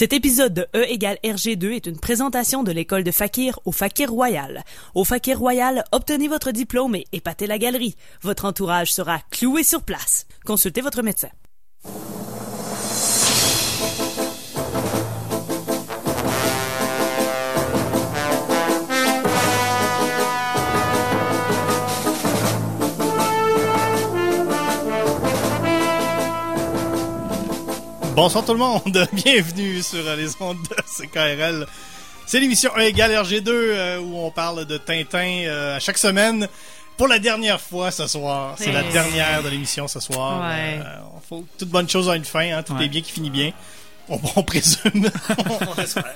Cet épisode de E égale RG2 est une présentation de l'école de Fakir au Fakir Royal. Au Fakir Royal, obtenez votre diplôme et épatez la galerie. Votre entourage sera cloué sur place. Consultez votre médecin. Bonsoir tout le monde, bienvenue sur les ondes de CKRL. C'est l'émission 1 égale RG2 euh, où on parle de Tintin euh, à chaque semaine. Pour la dernière fois ce soir, c'est la dernière de l'émission ce soir. Ouais. Euh, faut, toute bonne chose a une fin, hein, tout Ouais. est bien qui finit bien. On, on présume.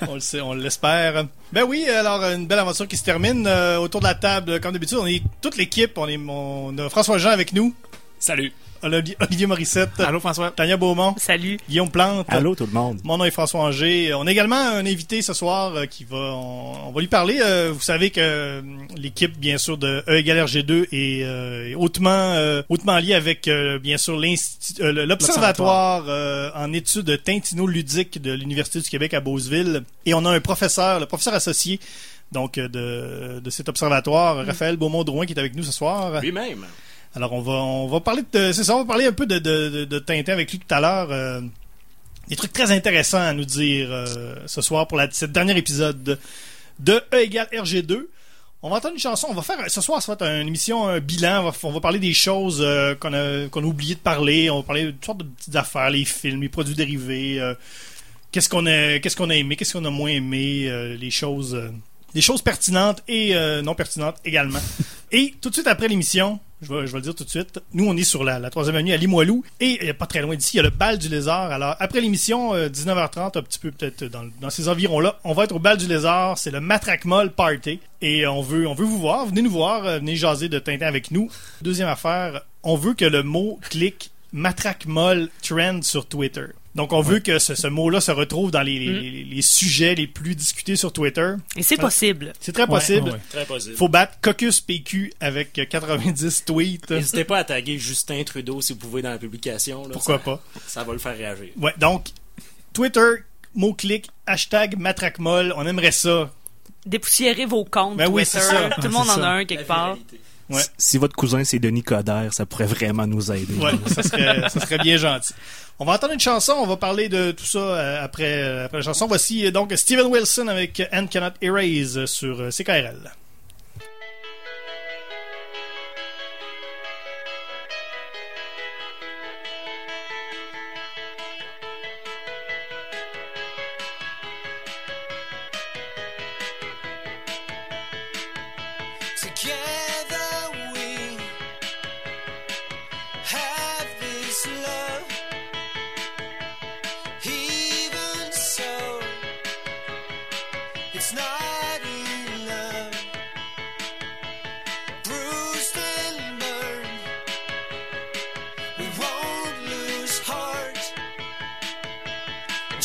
on le sait, on l'espère. Ben oui, alors une belle aventure qui se termine euh, autour de la table. Comme d'habitude, on est toute l'équipe. On est, on a François Jean avec nous, Salut. Olivier, Olivier Morissette, Allô François. Tania Beaumont, Salut. Guillaume Plante. Allô tout le monde. Mon nom est François Anger. On a également un invité ce soir euh, qui va, on, on va lui parler. Euh, vous savez que euh, l'équipe, bien sûr, de E égale RG2 est, hautement, hautement liée avec, bien sûr, l'observatoire en études tintino-ludiques de l'Université du Québec à Beauceville. Et on a un professeur, le professeur associé donc de, de cet observatoire, Raphaël Beaumont-Drouin, qui est avec nous ce soir. Lui-même. Alors on va on va parler de c'est ça, on va parler un peu de, de, de, Tintin avec lui tout à l'heure. euh, des trucs très intéressants à nous dire euh, ce soir pour la, cette dernier épisode de, E égale RG2. On va entendre une chanson. On va faire ce soir, ça va être une émission, un bilan. On va, on va parler des choses euh, qu'on a qu'on a oublié de parler. On va parler de toutes sortes de petites affaires, les films, les produits dérivés. qu'est-ce qu'on a qu'est-ce qu'on a aimé, qu'est-ce qu'on a moins aimé, les choses des choses pertinentes et non pertinentes également. et tout de suite après l'émission, je vais, le dire tout de suite, nous on est sur la, troisième avenue à Limoilou et euh, pas très loin d'ici, il y a le bal du lézard. Alors après l'émission, euh, 19h30, un petit peu peut-être dans, ces environs-là, on va être au bal du lézard, c'est le Matraque Moll Party et on veut, on veut vous voir, venez nous voir, euh, venez jaser de Tintin avec nous. Deuxième affaire, on veut que le mot clic Matraque Moll trend sur Twitter. Donc on veut que ce, ce mot-là se retrouve dans les, les- Mm. les- les sujets les plus discutés sur Twitter. Et c'est possible. C'est très possible. Ouais, ouais. Très possible. Faut battre Caucus PQ avec euh, 90 tweets. N'hésitez pas à taguer Justin Trudeau si vous pouvez dans la publication. là. Pourquoi ça, pas? Ça va le faire réagir. Ouais, donc, Twitter, mot-clic, hashtag matraquemol, on aimerait ça. Dépoussiérez vos comptes Ben oui, Twitter. c'est ça. Tout le monde en a un quelque part. Ouais. Si- votre cousin c'est Denis Coderre, ça pourrait vraiment nous aider. Ouais, ça serait, ça serait bien gentil. On va entendre une chanson, on va parler de tout ça euh, après, euh, après la chanson. Voici euh, donc Steven Wilson avec And Cannot Erase sur CKRL.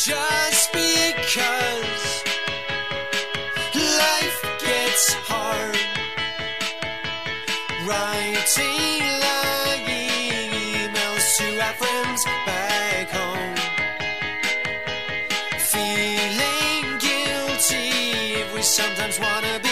Just because life gets hard. Writing long emails to our friends back home. Feeling guilty if we sometimes wanna be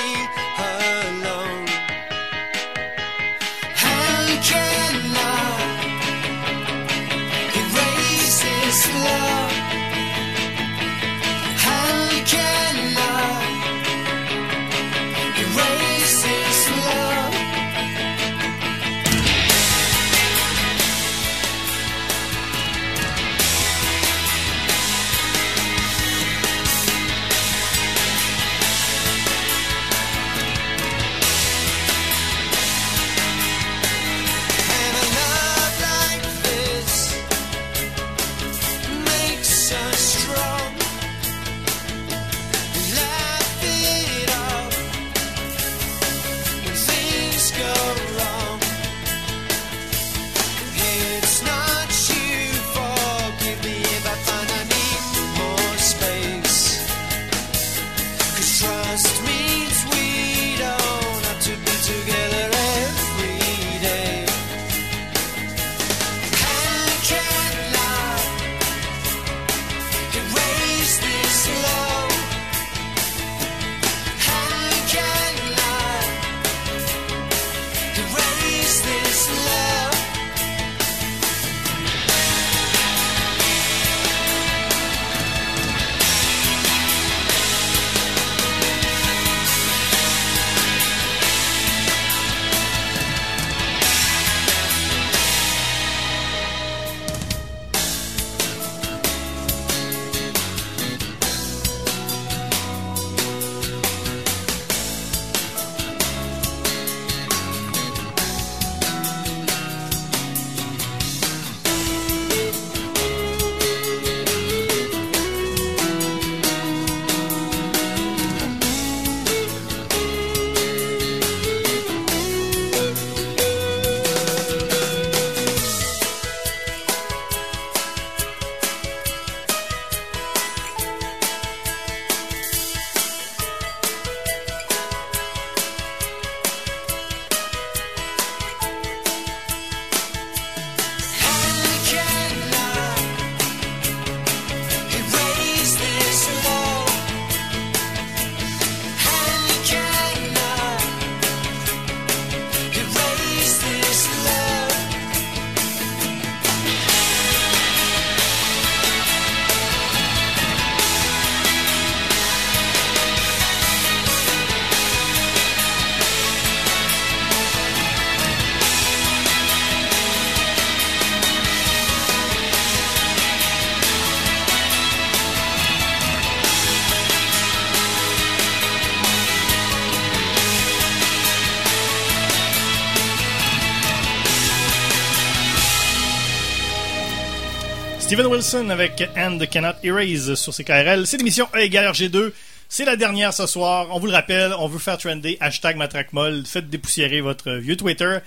Steven Wilson avec And Cannot Erase sur CKRL. C'est l'émission E égale RG2. C'est la dernière ce soir. On vous le rappelle, on veut faire trender hashtag matraquemol. Faites dépoussiérer votre vieux Twitter.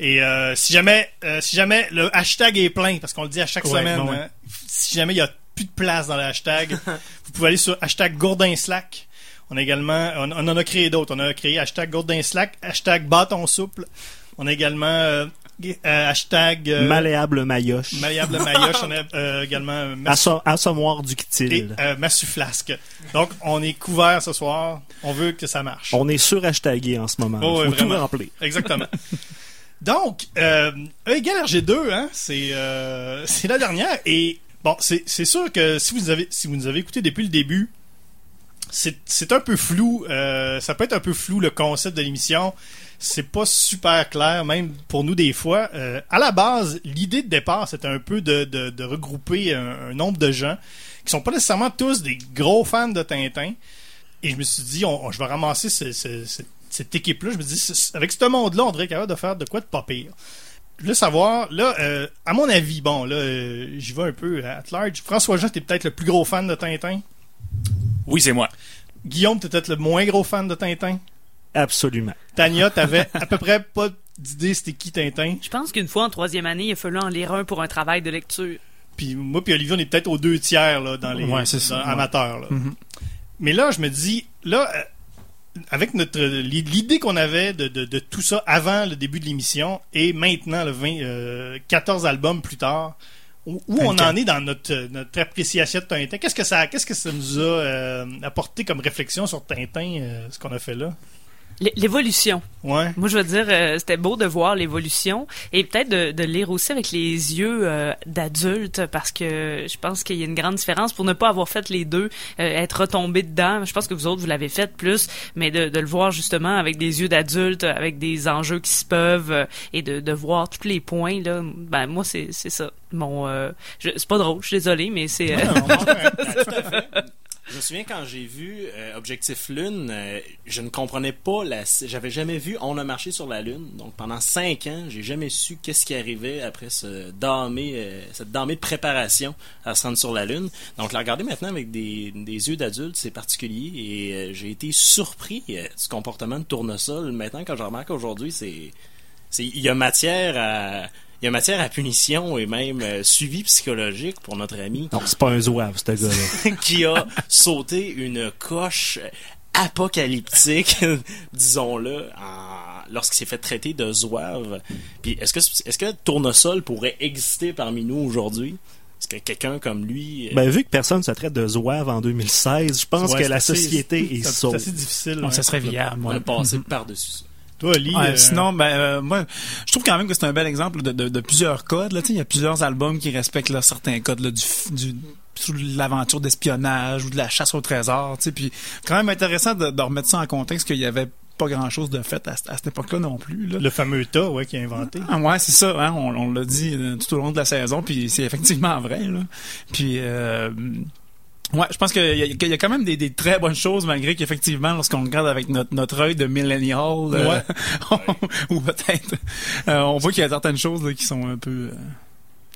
Et euh, si jamais euh, si jamais le hashtag est plein, parce qu'on le dit à chaque Ouais, semaine, ouais. hein, si jamais il y a plus de place dans le hashtag, vous pouvez aller sur hashtag Gourdin Slack. On a également, on, on en a créé d'autres. On a créé hashtag Gourdin Slack, hashtag Bâton Souple. On a également euh, euh, hashtag euh, Malléable maillotche. Malléable Maillotche. On a euh, également Massu- Asso- Assommoir du et Ktil. euh, Massu Flasque. Donc, on est couvert ce soir. On veut que ça marche. On est sur hashtagué en ce moment. Oh, Faut tout vraiment. remplir. Exactement. Donc, euh, E égale RG2, hein, c'est euh, c'est la dernière. Et bon, c'est sûr que si vous avez si vous nous avez écouté depuis le début, c'est un peu flou. ça peut être un peu flou le concept de l'émission. C'est pas super clair, même pour nous des fois. Euh, à la base, l'idée de départ, c'était un peu de, de, de regrouper un, un nombre de gens qui sont pas nécessairement tous des gros fans de Tintin. Et je me suis dit, on, on- je vais ramasser ce- ce- ce- cette équipe-là. Je me dis, avec ce monde-là, on devrait être capable de faire de quoi de pas pire. Je voulais savoir, là, euh, à mon avis, bon, là, euh, j'y vais un peu at large. François Jean, t'es peut-être le plus gros fan de Tintin? Oui, c'est moi. Guillaume, t'es peut-être le moins gros fan de Tintin? Absolument. Tania, t'avais à peu près pas d'idée c'était qui Tintin? Je pense qu'une fois en troisième année, il a fallu en lire un pour un travail de lecture. Puis moi puis Olivier, on est peut-être aux deux tiers là, dans les Ouais, c'est ça, dans ouais. amateurs. là. Mhm. Mais là, je me dis, là, euh, avec notre l'idée qu'on avait de, de, de tout ça avant le début de l'émission et maintenant le 20, euh, 14 albums plus tard, où, où on 24. en est dans notre, notre appréciation de Tintin? Qu'est-ce que ça, qu'est-ce que ça nous a euh, apporté comme réflexion sur Tintin, euh, ce qu'on a fait là? L'évolution. Ouais. Moi, je veux dire, euh, c'était beau de voir l'évolution et peut-être de, de lire aussi avec les yeux euh, d'adulte parce que je pense qu'il y a une grande différence pour ne pas avoir fait les deux, euh, être retombé dedans. Je pense que vous autres, vous l'avez fait plus, mais de, de le voir justement avec des yeux d'adulte, avec des enjeux qui se peuvent euh, et de, de voir tous les points, là, ben moi, c'est c'est ça. Mon, euh, je- c'est pas drôle, je suis désolé, mais c'est... Je me souviens quand j'ai vu euh, Objectif Lune, euh, je ne comprenais pas la. J'avais jamais vu On a marché sur la Lune. Donc pendant cinq ans, j'ai jamais su qu'est-ce qui arrivait après ce damé, euh, cette damée de préparation à se rendre sur la Lune. Donc la regarder maintenant avec des, des yeux d'adulte, c'est particulier et j'ai été surpris du comportement de tournesol. Maintenant, quand je remarque aujourd'hui, c'est, il y a matière à. Il y a matière à punition et même euh, suivi psychologique pour notre ami Non, c'est pas un zouave, ce gars-là. qui a sauté une coche apocalyptique, disons-le, lorsqu'il s'est fait traiter de zouave. Puis est-ce que est-ce que Tournesol pourrait exister parmi nous aujourd'hui? Est-ce que quelqu'un comme lui euh, ben, vu que personne se traite de zouave en 2016, je pense Ouais, que la assez- société est sauve. C'est assez difficile. Non, ouais. ça serait viable. on ouais. a passé Mhm. par-dessus ça Toi, Ouais, euh, sinon, ben, euh, moi, je trouve quand même que c'est un bel exemple de, de, de plusieurs codes. Là, il y a plusieurs albums qui respectent là, certains codes là, du, du sur l'aventure d'espionnage ou de la chasse au trésor. Puis quand même intéressant de, de remettre ça en contexte qu'il y avait pas grand chose de fait à, à cette époque-là non plus. Là. le fameux tas, ouais, qui a inventé. Ah ouais, c'est ça. Hein, on on l'a dit euh, tout au long de la saison, puis c'est effectivement vrai. Là. Puis euh, ouais, je pense qu'il y, a- qu'il y a quand même des, des très bonnes choses, malgré qu'effectivement, lorsqu'on regarde avec notre, notre œil de millennial, euh, ou peut-être, euh, on voit qu'il y a certaines choses là, qui sont un peu euh,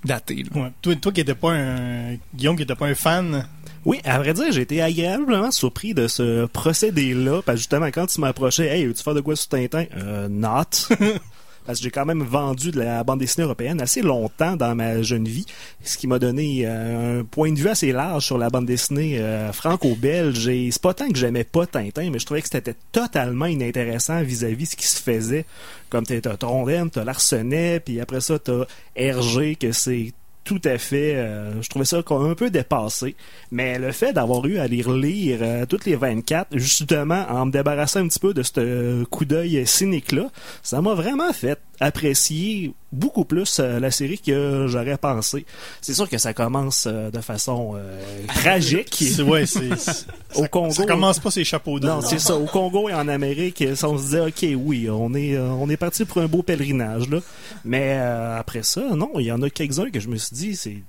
datées. là. Ouais. Toi, toi qui étais pas un Guillaume qui était pas un fan, Oui, à vrai dire, j'ai été agréablement surpris de ce procédé-là, parce que justement, quand tu m'approchais, hey, veux-tu faire de quoi sur Tintin? Euh, not. parce que j'ai quand même vendu de la bande dessinée européenne assez longtemps dans ma jeune vie, ce qui m'a donné euh, un point de vue assez large sur la bande dessinée euh, franco-belge. Et c'est pas tant que j'aimais pas Tintin, mais je trouvais que c'était totalement inintéressant vis-à-vis ce qui se faisait. Comme t'as Trondheim, t'as Larsenet, puis après ça, t'as Hergé, que c'est tout à fait. euh, je trouvais ça un peu dépassé. Mais le fait d'avoir eu à les relire euh, toutes les 24, justement, en me débarrassant un petit peu de ce euh, coup d'œil cynique-là, ça m'a vraiment fait apprécier beaucoup plus euh, la série que j'aurais pensé. C'est sûr que ça commence euh, de façon euh, tragique. c'est ouais, c'est Au Congo. ça commence pas ses chapeaux d'eau. Non, c'est ça. Au Congo et en Amérique, ça, on se disait, OK, oui, on est, on est parti pour un beau pèlerinage, là. Mais euh, après ça, non, il y en a quelques-uns que je me suis dit, c'est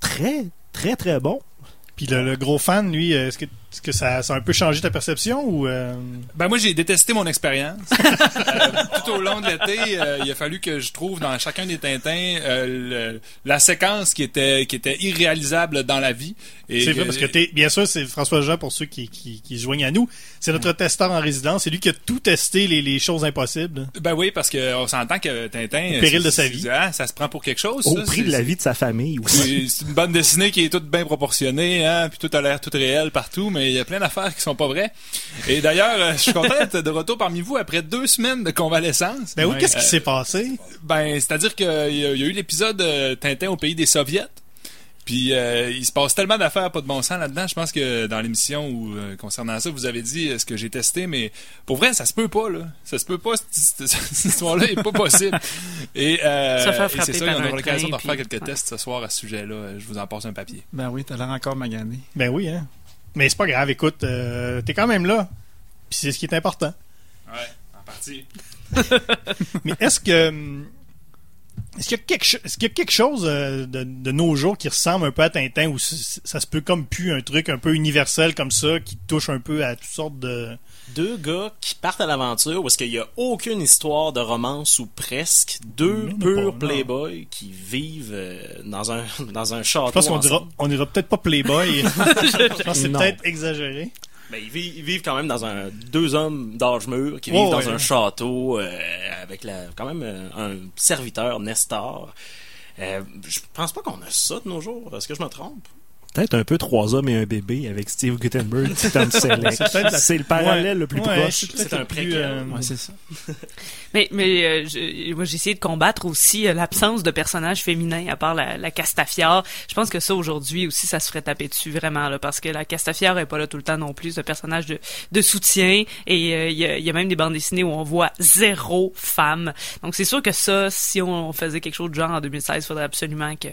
très, très, très bon. Puis le, le gros fan, lui, euh, est-ce que, est-ce que ça, ça a un peu changé ta perception ou euh, Ben moi j'ai détesté mon expérience. Euh, tout au long de l'été, euh, il a fallu que je trouve dans chacun des Tintins euh, le- la séquence qui était qui était irréalisable dans la vie. Et c'est vrai parce que t'es, bien sûr, c'est François Jean pour ceux qui, qui, qui se joignent à nous. C'est notre testeur en résidence. C'est lui qui a tout testé les, les choses impossibles. Ben oui, parce que on s'entend que Tintin, Au péril de sa vie. hein, ça se prend pour quelque chose. Au ça, prix c'est- de la vie de sa famille aussi. C'est c'est une bande dessinée qui est toute bien proportionnée, hein, puis tout a l'air tout réel partout, mais il y a plein d'affaires qui sont pas vraies. Et d'ailleurs, euh, je suis content d'être de retour parmi vous après deux semaines de convalescence. Ben oui, qu'est-ce qui Euh, s'est passé? Ben, c'est-à-dire qu'il y, a il y a eu l'épisode euh, Tintin au pays des soviets. Puis euh, il se passe tellement d'affaires pas de bon sens là-dedans. Je pense que dans l'émission où euh, concernant ça, vous avez dit euh, ce que j'ai testé, mais pour vrai, ça se peut pas là. Ça se peut pas. Cette, histoire-là est pas possible. Et, euh, c'est ça, on aura l'occasion de refaire puis- quelques tests ce soir à ce sujet-là. Euh, Je vous en passe un papier. Ben oui, t'as l'air encore magané. Ben oui, hein. Mais c'est pas grave, écoute, euh, t'es quand même là. Puis c'est ce qui est important. Ouais, en partie. Mais est-ce que hum, est-ce qu'il y a quelque, cho- est-ce qu'il y a quelque chose euh, de, de nos jours qui ressemble un peu à Tintin ou ça se peut comme plus un truc un peu universel comme ça qui touche un peu à toutes sortes de Deux gars qui partent à l'aventure où est-ce qu'il n'y a aucune histoire de romance ou presque. Deux a purs pas, non. playboys qui vivent euh, dans un dans un château. Je pense qu'on dira on dira peut-être pas Playboy. Je pense que c'est Non. peut-être exagéré. Ben, ils, vivent, ils vivent quand même dans un deux hommes d'âge mûr qui vivent dans ouais. un château euh, avec la, quand même euh, un serviteur Nestor. Euh, je pense pas qu'on a ça de nos jours. Est-ce que je me trompe? Peut-être un peu trois hommes et un bébé avec Steve Gutenberg, Tom Selleck. C'est le parallèle Ouais. le plus Ouais, proche. c'est un préquel. euh, Ouais, c'est ça. Mais, mais euh, je- moi, j'ai essayé de combattre aussi euh, l'absence de personnages féminins, à part la, la Castafiore. Je pense que ça, aujourd'hui, aussi, ça se ferait taper dessus, vraiment, là, parce que la Castafiore est pas là tout le temps non plus, ce personnage de, de soutien. Et euh, il y, a, même des bandes dessinées où on voit zéro femme. Donc, c'est sûr que ça, si on faisait quelque chose de genre en 2016, il faudrait absolument que,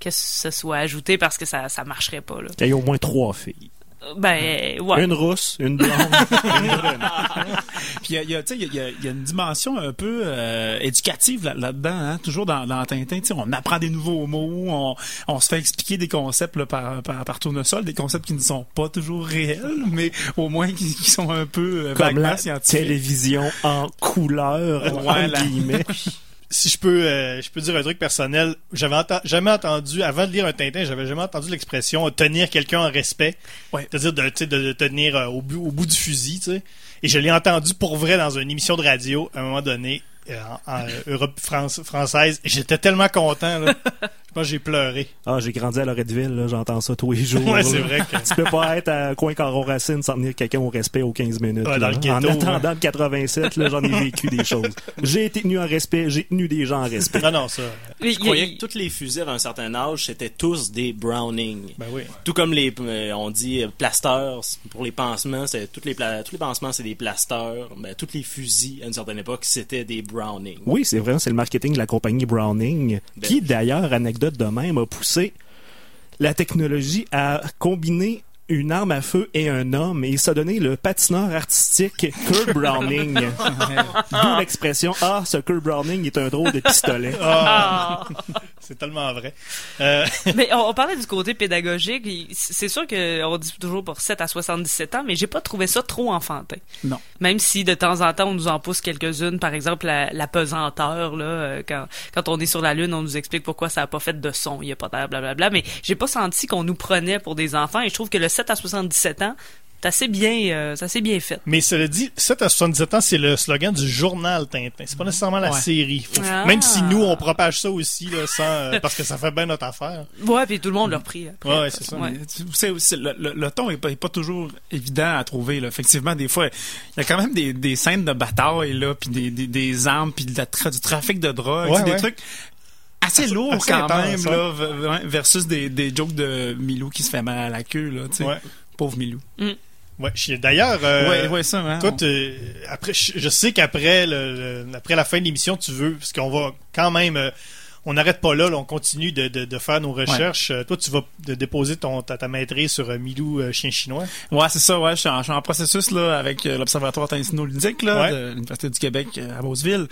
que ce soit ajouté parce que ça, ça marcherait pas, là. Il y a au moins trois filles. Ben, ouais. Une rousse, une blonde, une brune. Puis il y a, il y a, tu sais, il y a- y a- il y a une dimension un peu euh, éducative là- là-dedans, hein, toujours dans, dans Tintin. tu sais, On apprend des nouveaux mots, on, on se fait expliquer des concepts là, par, par, par tournesol, des concepts qui ne sont pas toujours réels, mais au moins qui, qui sont un peu euh, Comme vaguement la scientifiques. télévision en couleur, Ouais, entre la- guillemets. si je peux euh, je peux dire un truc personnel, j'avais enta- jamais entendu avant de lire un Tintin, j'avais jamais entendu l'expression tenir quelqu'un en respect. Ouais. C'est-à-dire de, de, de tenir euh, au, bout, au bout du fusil, tu sais. Et je l'ai entendu pour vrai dans une émission de radio à un moment donné euh, en, en Europe France, française. Et J'étais tellement content là. que j'ai pleuré. Ah, j'ai grandi à Loretteville, là, j'entends ça tous les jours. Ouais, c'est vrai que Tu peux pas être à coin Caron Racine sans tenir quelqu'un au respect aux 15 minutes. Ouais, là. dans le ghetto, en attendant le 87, là, j'en ai vécu des choses. J'ai été tenu en respect, j'ai tenu des gens en respect. non non ça. Je il croyais que tous les fusils à un certain âge, c'était tous des Browning. Ben oui. Tout comme les, euh, on dit euh, plasters pour les pansements, c'est toutes les pla- tous les pansements c'est des plasters. Ben, tous les fusils à une certaine époque c'était des Browning. Oui, c'est vrai, c'est le marketing de la compagnie Browning, Ben- qui d'ailleurs, anecdote de même, a poussé la technologie à combiner une arme à feu et un homme, et ça a donné le patineur artistique Kurt Browning. D'où l'expression Ah, ce Kurt Browning est un drôle de pistolet. Ah, c'est tellement vrai. Euh, mais on, on parlait du côté pédagogique. il- C'est sûr qu'on dit toujours pour 7 à 77 ans, mais j'ai pas trouvé ça trop enfantin. Non. Même si de temps en temps on nous en pousse quelques-unes, par exemple la, la pesanteur là, euh, quand quand on est sur la lune, on nous explique pourquoi ça a pas fait de son, il y a pas d'air, blablabla. Mais j'ai pas senti qu'on nous prenait pour des enfants et je trouve que le 7 à 77 ans, c'est assez bien, euh, c'est assez bien fait. Mais cela dit, 7 à 77 ans, c'est le slogan du journal Tintin. C'est pas nécessairement la Ouais. série. Ah. Même si nous, on propage ça aussi, là, sans, euh, parce que ça fait bien notre affaire. Ouais, puis tout le monde l'a repris. après. Ouais, c'est ça. Ouais. Mais tu sais aussi, le, le- le ton est pas, est pas toujours évident à trouver. Là. Effectivement, des fois, il y a quand même des, des scènes de bataille, là, puis des, des, des armes, puis de la tra- du trafic de drogue, Ouais, des trucs assez assez quand intense, même, là, ouais, versus des, des jokes de Milou qui se fait mal à la queue, là, tu sais. Ouais. Pauvre Milou. Ouais, je- D'ailleurs, euh, ouais, ouais, ça, hein, toi, on- t'es- après, je, je sais qu'après le, le- après la fin de l'émission, tu veux, parce qu'on va quand même, euh, on n'arrête pas là, là, on continue de, de, de faire nos recherches. Euh, toi, tu vas de déposer ton, ta, ta maîtrise sur euh, Milou euh, Chien Chinois. Ouais, c'est ça, ouais. Je suis en, je suis en processus là avec euh, l'Observatoire Tansino-Ludique là, Ouais. de l'Université du Québec euh, à Beauceville.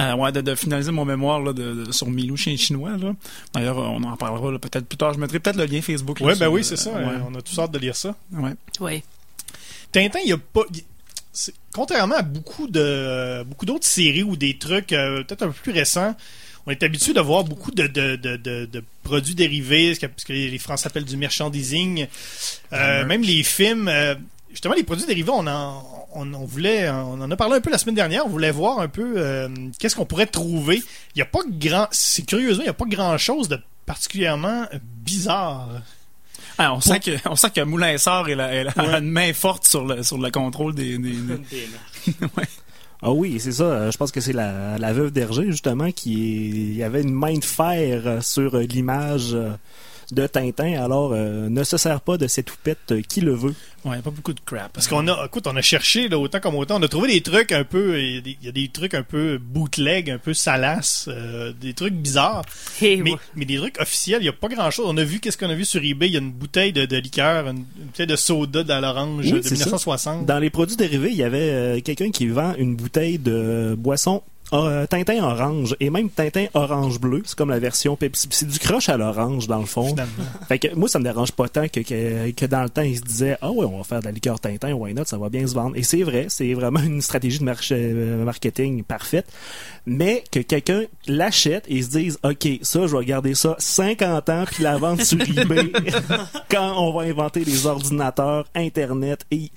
Euh, ouais, de, de finaliser mon mémoire là, de, de- sur Milou Chien Chinois. Là. D'ailleurs, on en parlera peut-être plus tard. Je mettrai peut-être le lien Facebook. là, Ouais, sur, ben oui, c'est ça. Ouais. On a tous hâte de lire ça. ouais. Oui. Tintin, il y a pas. Contrairement à beaucoup de beaucoup d'autres séries ou des trucs euh, peut-être un peu plus récents, on est habitué de voir beaucoup de, de, de, de, de produits dérivés, ce que, ce que les Français appellent du merchandising. Euh, même les films, euh, justement, les produits dérivés, on en, on, on voulait, on en a parlé un peu la semaine dernière. On voulait voir un peu euh, qu'est-ce qu'on pourrait trouver. Il y a pas grand, c'est curieusement, il y a pas grand chose de particulièrement bizarre. Ah, on, sent que, on sent que Moulin Sort a une main forte sur le, sur le contrôle des. des, des- Ah oui, c'est ça. euh, Je pense que c'est la, veuve d'Hergé, justement, qui avait une main de fer euh, sur euh, l'image de Tintin. Alors, euh, ne se sert pas de cette houppette euh, qui le veut. Ouais, pas beaucoup de crap. Parce qu'on a, écoute, on a cherché là, autant comme autant. On a trouvé des trucs un peu, il y a des, il y a des trucs un peu bootleg, un peu salaces, euh, des trucs bizarres. Mais, ouais. mais des trucs officiels, il n'y a pas grand chose. On a vu qu'est-ce qu'on a vu sur eBay? Il y a une bouteille de, de liqueur, une, une bouteille de soda dans l'orange Oui, de c'est ça. 1960. Dans les produits dérivés, il y avait euh, quelqu'un qui vend une bouteille de boisson euh, Tintin orange et même Tintin orange bleu. C'est comme la version Pepsi. C'est du croche à l'orange, dans le fond. Fait que moi, ça me dérange pas tant que, que, que dans le temps, ils se disaient Ah ouais, on va faire de la liqueur Tintin, why not, ça va bien se vendre. Et c'est vrai, c'est vraiment une stratégie de marché- euh, marketing parfaite. Mais que quelqu'un l'achète et se dise OK, ça, je vais garder ça 50 ans puis la vendre sur eBay quand on va inventer les ordinateurs, Internet et.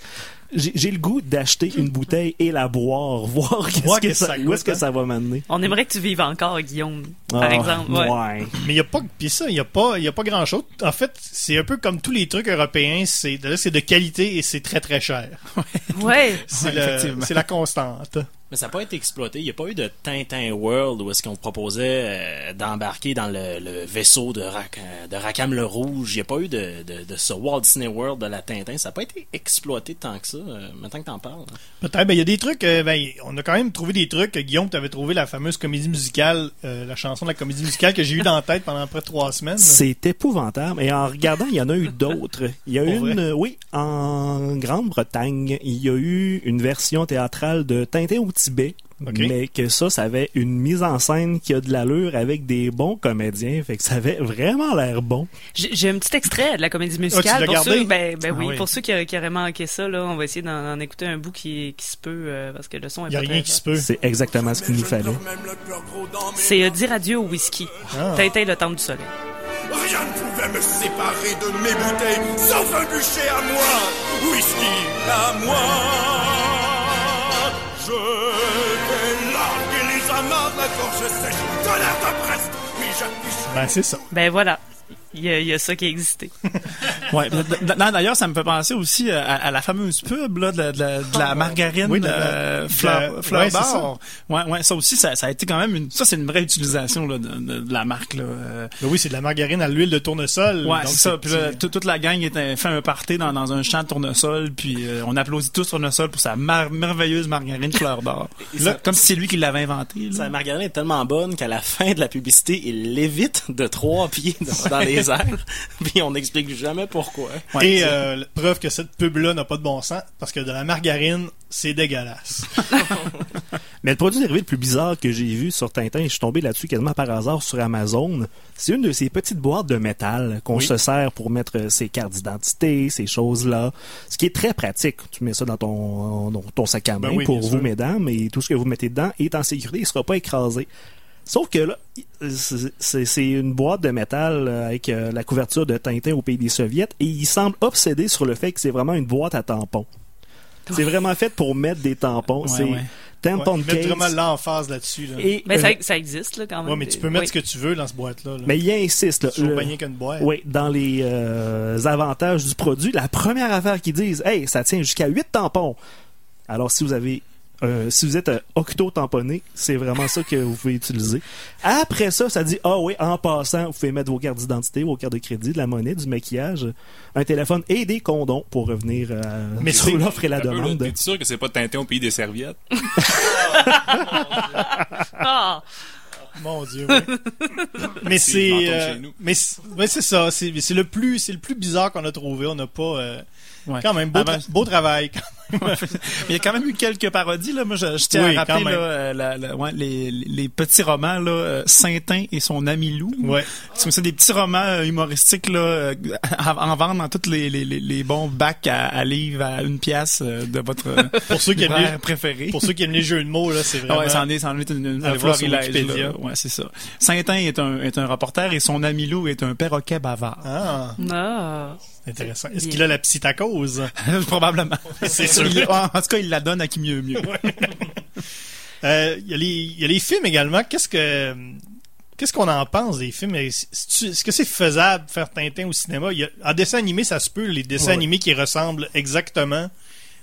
J'ai le goût d'acheter une bouteille et la boire, voir que ça, où est-ce que goûte, ça va m'amener. On aimerait que tu vives encore, Guillaume, par Ah, exemple. Ouais. ouais. Mais il y a pas, puis ça, il y a pas, il y a pas grand chose. En fait, c'est un peu comme tous les trucs européens. C'est, là, c'est de qualité et c'est très très cher. Ouais. C'est la constante. Mais ça n'a pas été exploité. Il n'y a pas eu de Tintin World où est-ce qu'on proposait euh, d'embarquer dans le, le vaisseau de, Rac- euh, de Rackham le Rouge. Il n'y a pas eu de, de, de ce Walt Disney World de la Tintin. Ça n'a pas été exploité tant que ça. euh, maintenant que t'en parles. hein. Peut-être, ben il y a des trucs. euh, ben, on a quand même trouvé des trucs. Guillaume, tu avais trouvé la fameuse comédie musicale, euh, la chanson de la comédie musicale que j'ai eu dans la tête pendant près de trois semaines. C'est épouvantable. Et en regardant, il y en a eu d'autres. Il y a Pour une, vrai? oui, en Grande-Bretagne, il y a eu une version théâtrale de Tintin au Tibet. Mais que ça, ça avait une mise en scène qui a de l'allure avec des bons comédiens. Fait que ça avait vraiment l'air bon. J'ai un petit extrait de la comédie Ah, musicale. tu l'as pour gardé? ceux, ben, ben Ah oui, oui. pour ceux qui, qui auraient manqué ça, là, on va essayer d'en écouter un bout qui, qui se peut, euh, parce que le son est Il y a pas rien très qui se peut. C'est exactement ce qu'il nous fallait. C'est euh, dire adieu au whisky. Ah. Tintin, le temple du soleil. Rien ne pouvait me séparer de mes bouteilles, sauf un bûcher à moi, whisky à moi. Je vais larguer les amarres, la gorge sèche, tonnerre de presse, puis j'affiche Ben c'est ça. Ben voilà. Il y a, il y a ça qui a existé. Ouais, d'ailleurs, ça me fait penser aussi à, à la fameuse pub là, de, la- de la, de la margarine Oui, euh, de fleur, fleur ouais, d'or. Ouais, ouais, ça aussi, ça, ça a été quand même une. Ça, c'est une vraie utilisation là, de, de- de la marque. Là. Euh, Ben oui, c'est de la margarine à l'huile de tournesol. Ouais, c'est ça. Puis là, toute la gang était, fait un party dans, dans un champ de tournesol, puis euh, on applaudit tous tournesol pour sa mar- merveilleuse margarine fleur d'or. Ça- Comme si c'est lui qui l'avait inventé. là. Sa margarine est tellement bonne qu'à la fin de la publicité, il lévite de trois pieds dans, dans les airs. Puis on n'explique jamais pourquoi. Ouais, et euh, preuve que cette pub-là n'a pas de bon sens, parce que de la margarine, c'est dégueulasse. Mais le produit dérivé le plus bizarre que j'ai vu sur Tintin, je suis tombé là-dessus quasiment par hasard sur Amazon, c'est une de ces petites boîtes de métal qu'on Oui. se sert pour mettre euh, ses cartes d'identité, ces choses-là. Ce qui est très pratique. Tu mets ça dans ton, dans ton sac à main Ben oui, pour vous, sûr. mesdames, et tout ce que vous mettez dedans est en sécurité, il ne sera pas écrasé. Sauf que là, c'est- une boîte de métal euh, avec euh, la couverture de Tintin au pays des soviets et il semble obsédé sur le fait que c'est vraiment une boîte à tampons. C'est vraiment fait pour mettre des tampons. Ouais, c'est ouais. Tampon ils mettent case. vraiment l'emphase là-dessus. Là. Et, euh, ça, ça existe, là, quand même. ouais, mais tu peux mettre Oui. ce que tu veux dans cette boîte-là. là. mais il insiste. Là, C'est toujours le- pas rien qu'une boîte. oui, dans les euh, avantages du produit, la première affaire qu'ils disent, hey, ça tient jusqu'à 8 tampons. Alors si vous avez euh, si vous êtes euh, octo tamponné, c'est vraiment ça que vous pouvez utiliser. Après ça, ça dit ah oui, en passant, vous pouvez mettre vos cartes d'identité, vos cartes de crédit, de la monnaie, du maquillage, un téléphone et des condoms pour revenir euh, Mais sur c'est- l'offre et la Un peu, là, demande. T'es sûr que c'est pas Tintin au pays des serviettes? Ah! Mon Dieu, oui. mais C'est euh, mais c'est ça. C'est c'est le plus, c'est le plus bizarre qu'on a trouvé. On n'a pas, euh, Ouais. quand même beau, Ah ben, tra- beau travail. Mais il y a quand même eu quelques parodies là. Moi, je, je tiens Oui, à rappeler là, euh, la- la- ouais, les, les petits romans là, euh, Saintin et son ami loup. Ouais. C'est c'est des petits romans euh, humoristiques là, à, en vendre dans tous les, les, les, les bons bacs à, à livres à une pièce de votre Pour ceux qui aiment les, préféré. pour ceux qui aiment les jeux de mots là, c'est Ah vraiment. ouais, c'en est, c'en une, une, florilège. Ouais, c'est ça. Saintin est un, est un reporter et son ami loup est un perroquet bavard. Ah, Ah. intéressant. Est-ce qu'il a la psychose? Probablement. C'est sûr. Il- en tout cas, il la donne à qui mieux mieux. Euh, Il y, a les- il y a les films également. Qu'est-ce que qu'est-ce qu'on en pense des films? Est-ce que c'est faisable de faire Tintin au cinéma? Y a- En dessin animé, ça se peut. Les dessins Ouais. animés qui ressemblent exactement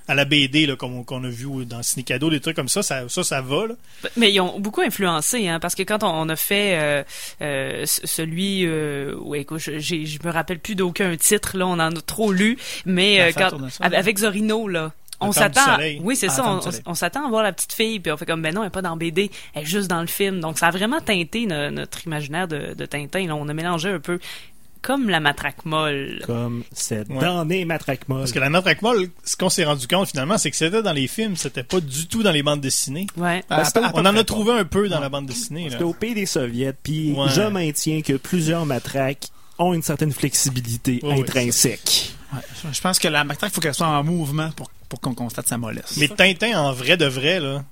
à la BD là, comme on- qu'on a vu dans Cinécado, des trucs comme ça, ça, ça, ça va. Là. Mais ils ont beaucoup influencé, hein, parce que quand on, on a fait euh, euh, celui, euh, ouais, écoute, je, je me rappelle plus d'aucun titre, là, on en a trop lu, mais euh, quand, avec Zorino, là. On s'attend, oui c'est ça, on, s'attend à voir la petite fille, puis on fait comme ben non, elle est pas dans BD, elle est juste dans le film, donc ça a vraiment teinté no- notre imaginaire de, de Tintin. Là, on a mélangé un peu comme la matraque molle. Comme cette Ouais. damnée matraque molle. Parce que la matraque molle, ce qu'on s'est rendu compte finalement, c'est que c'était dans les films, c'était pas du tout dans les bandes dessinées. Ouais. Ah, On en a pas. trouvé un peu dans la bande dessinée. C'était au pays des soviets, puis Ouais. je maintiens que plusieurs matraques ont une certaine flexibilité intrinsèque. Ouais, je- je pense que la matraque, faut qu'elle soit en mouvement pour, pour qu'on constate sa mollesse. Mais Tintin en vrai de vrai, là.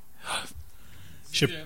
Je sais Euh,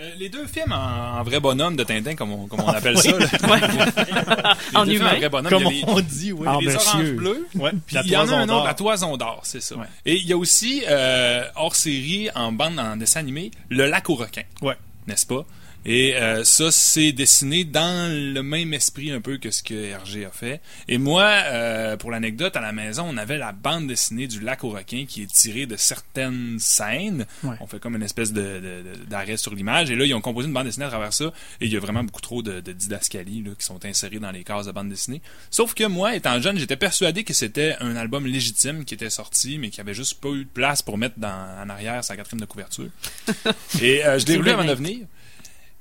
euh, les deux films en, en vrai bonhomme de Tintin, comme on, comme on appelle ça. là. En deux films humain. en vrai bonhomme, comme les- on dit, oui. Ah, les monsieur. oranges bleus. Ouais, puis il y en a toison un d'or. autre, la toison d'or, c'est ça. Ouais. Et il y a aussi, euh, hors série, en bande, en dessin animé, Le lac aux requins. Ouais. N'est-ce pas? Et euh, ça, c'est dessiné dans le même esprit un peu que ce que Hergé a fait. Et moi, euh, pour l'anecdote, à la maison, on avait la bande dessinée du lac aux requins qui est tirée de certaines scènes. Ouais. On fait comme une espèce de, de- de- d'arrêt sur l'image. Et là, ils ont composé une bande dessinée à travers ça. Et il y a vraiment beaucoup trop de, de didascalies là, qui sont insérées dans les cases de bande dessinée. Sauf que moi, étant jeune, j'étais persuadé que c'était un album légitime qui était sorti, mais qui avait juste pas eu de place pour mettre dans, en arrière sa quatrième de couverture. Et euh, je l'ai relu avant de venir.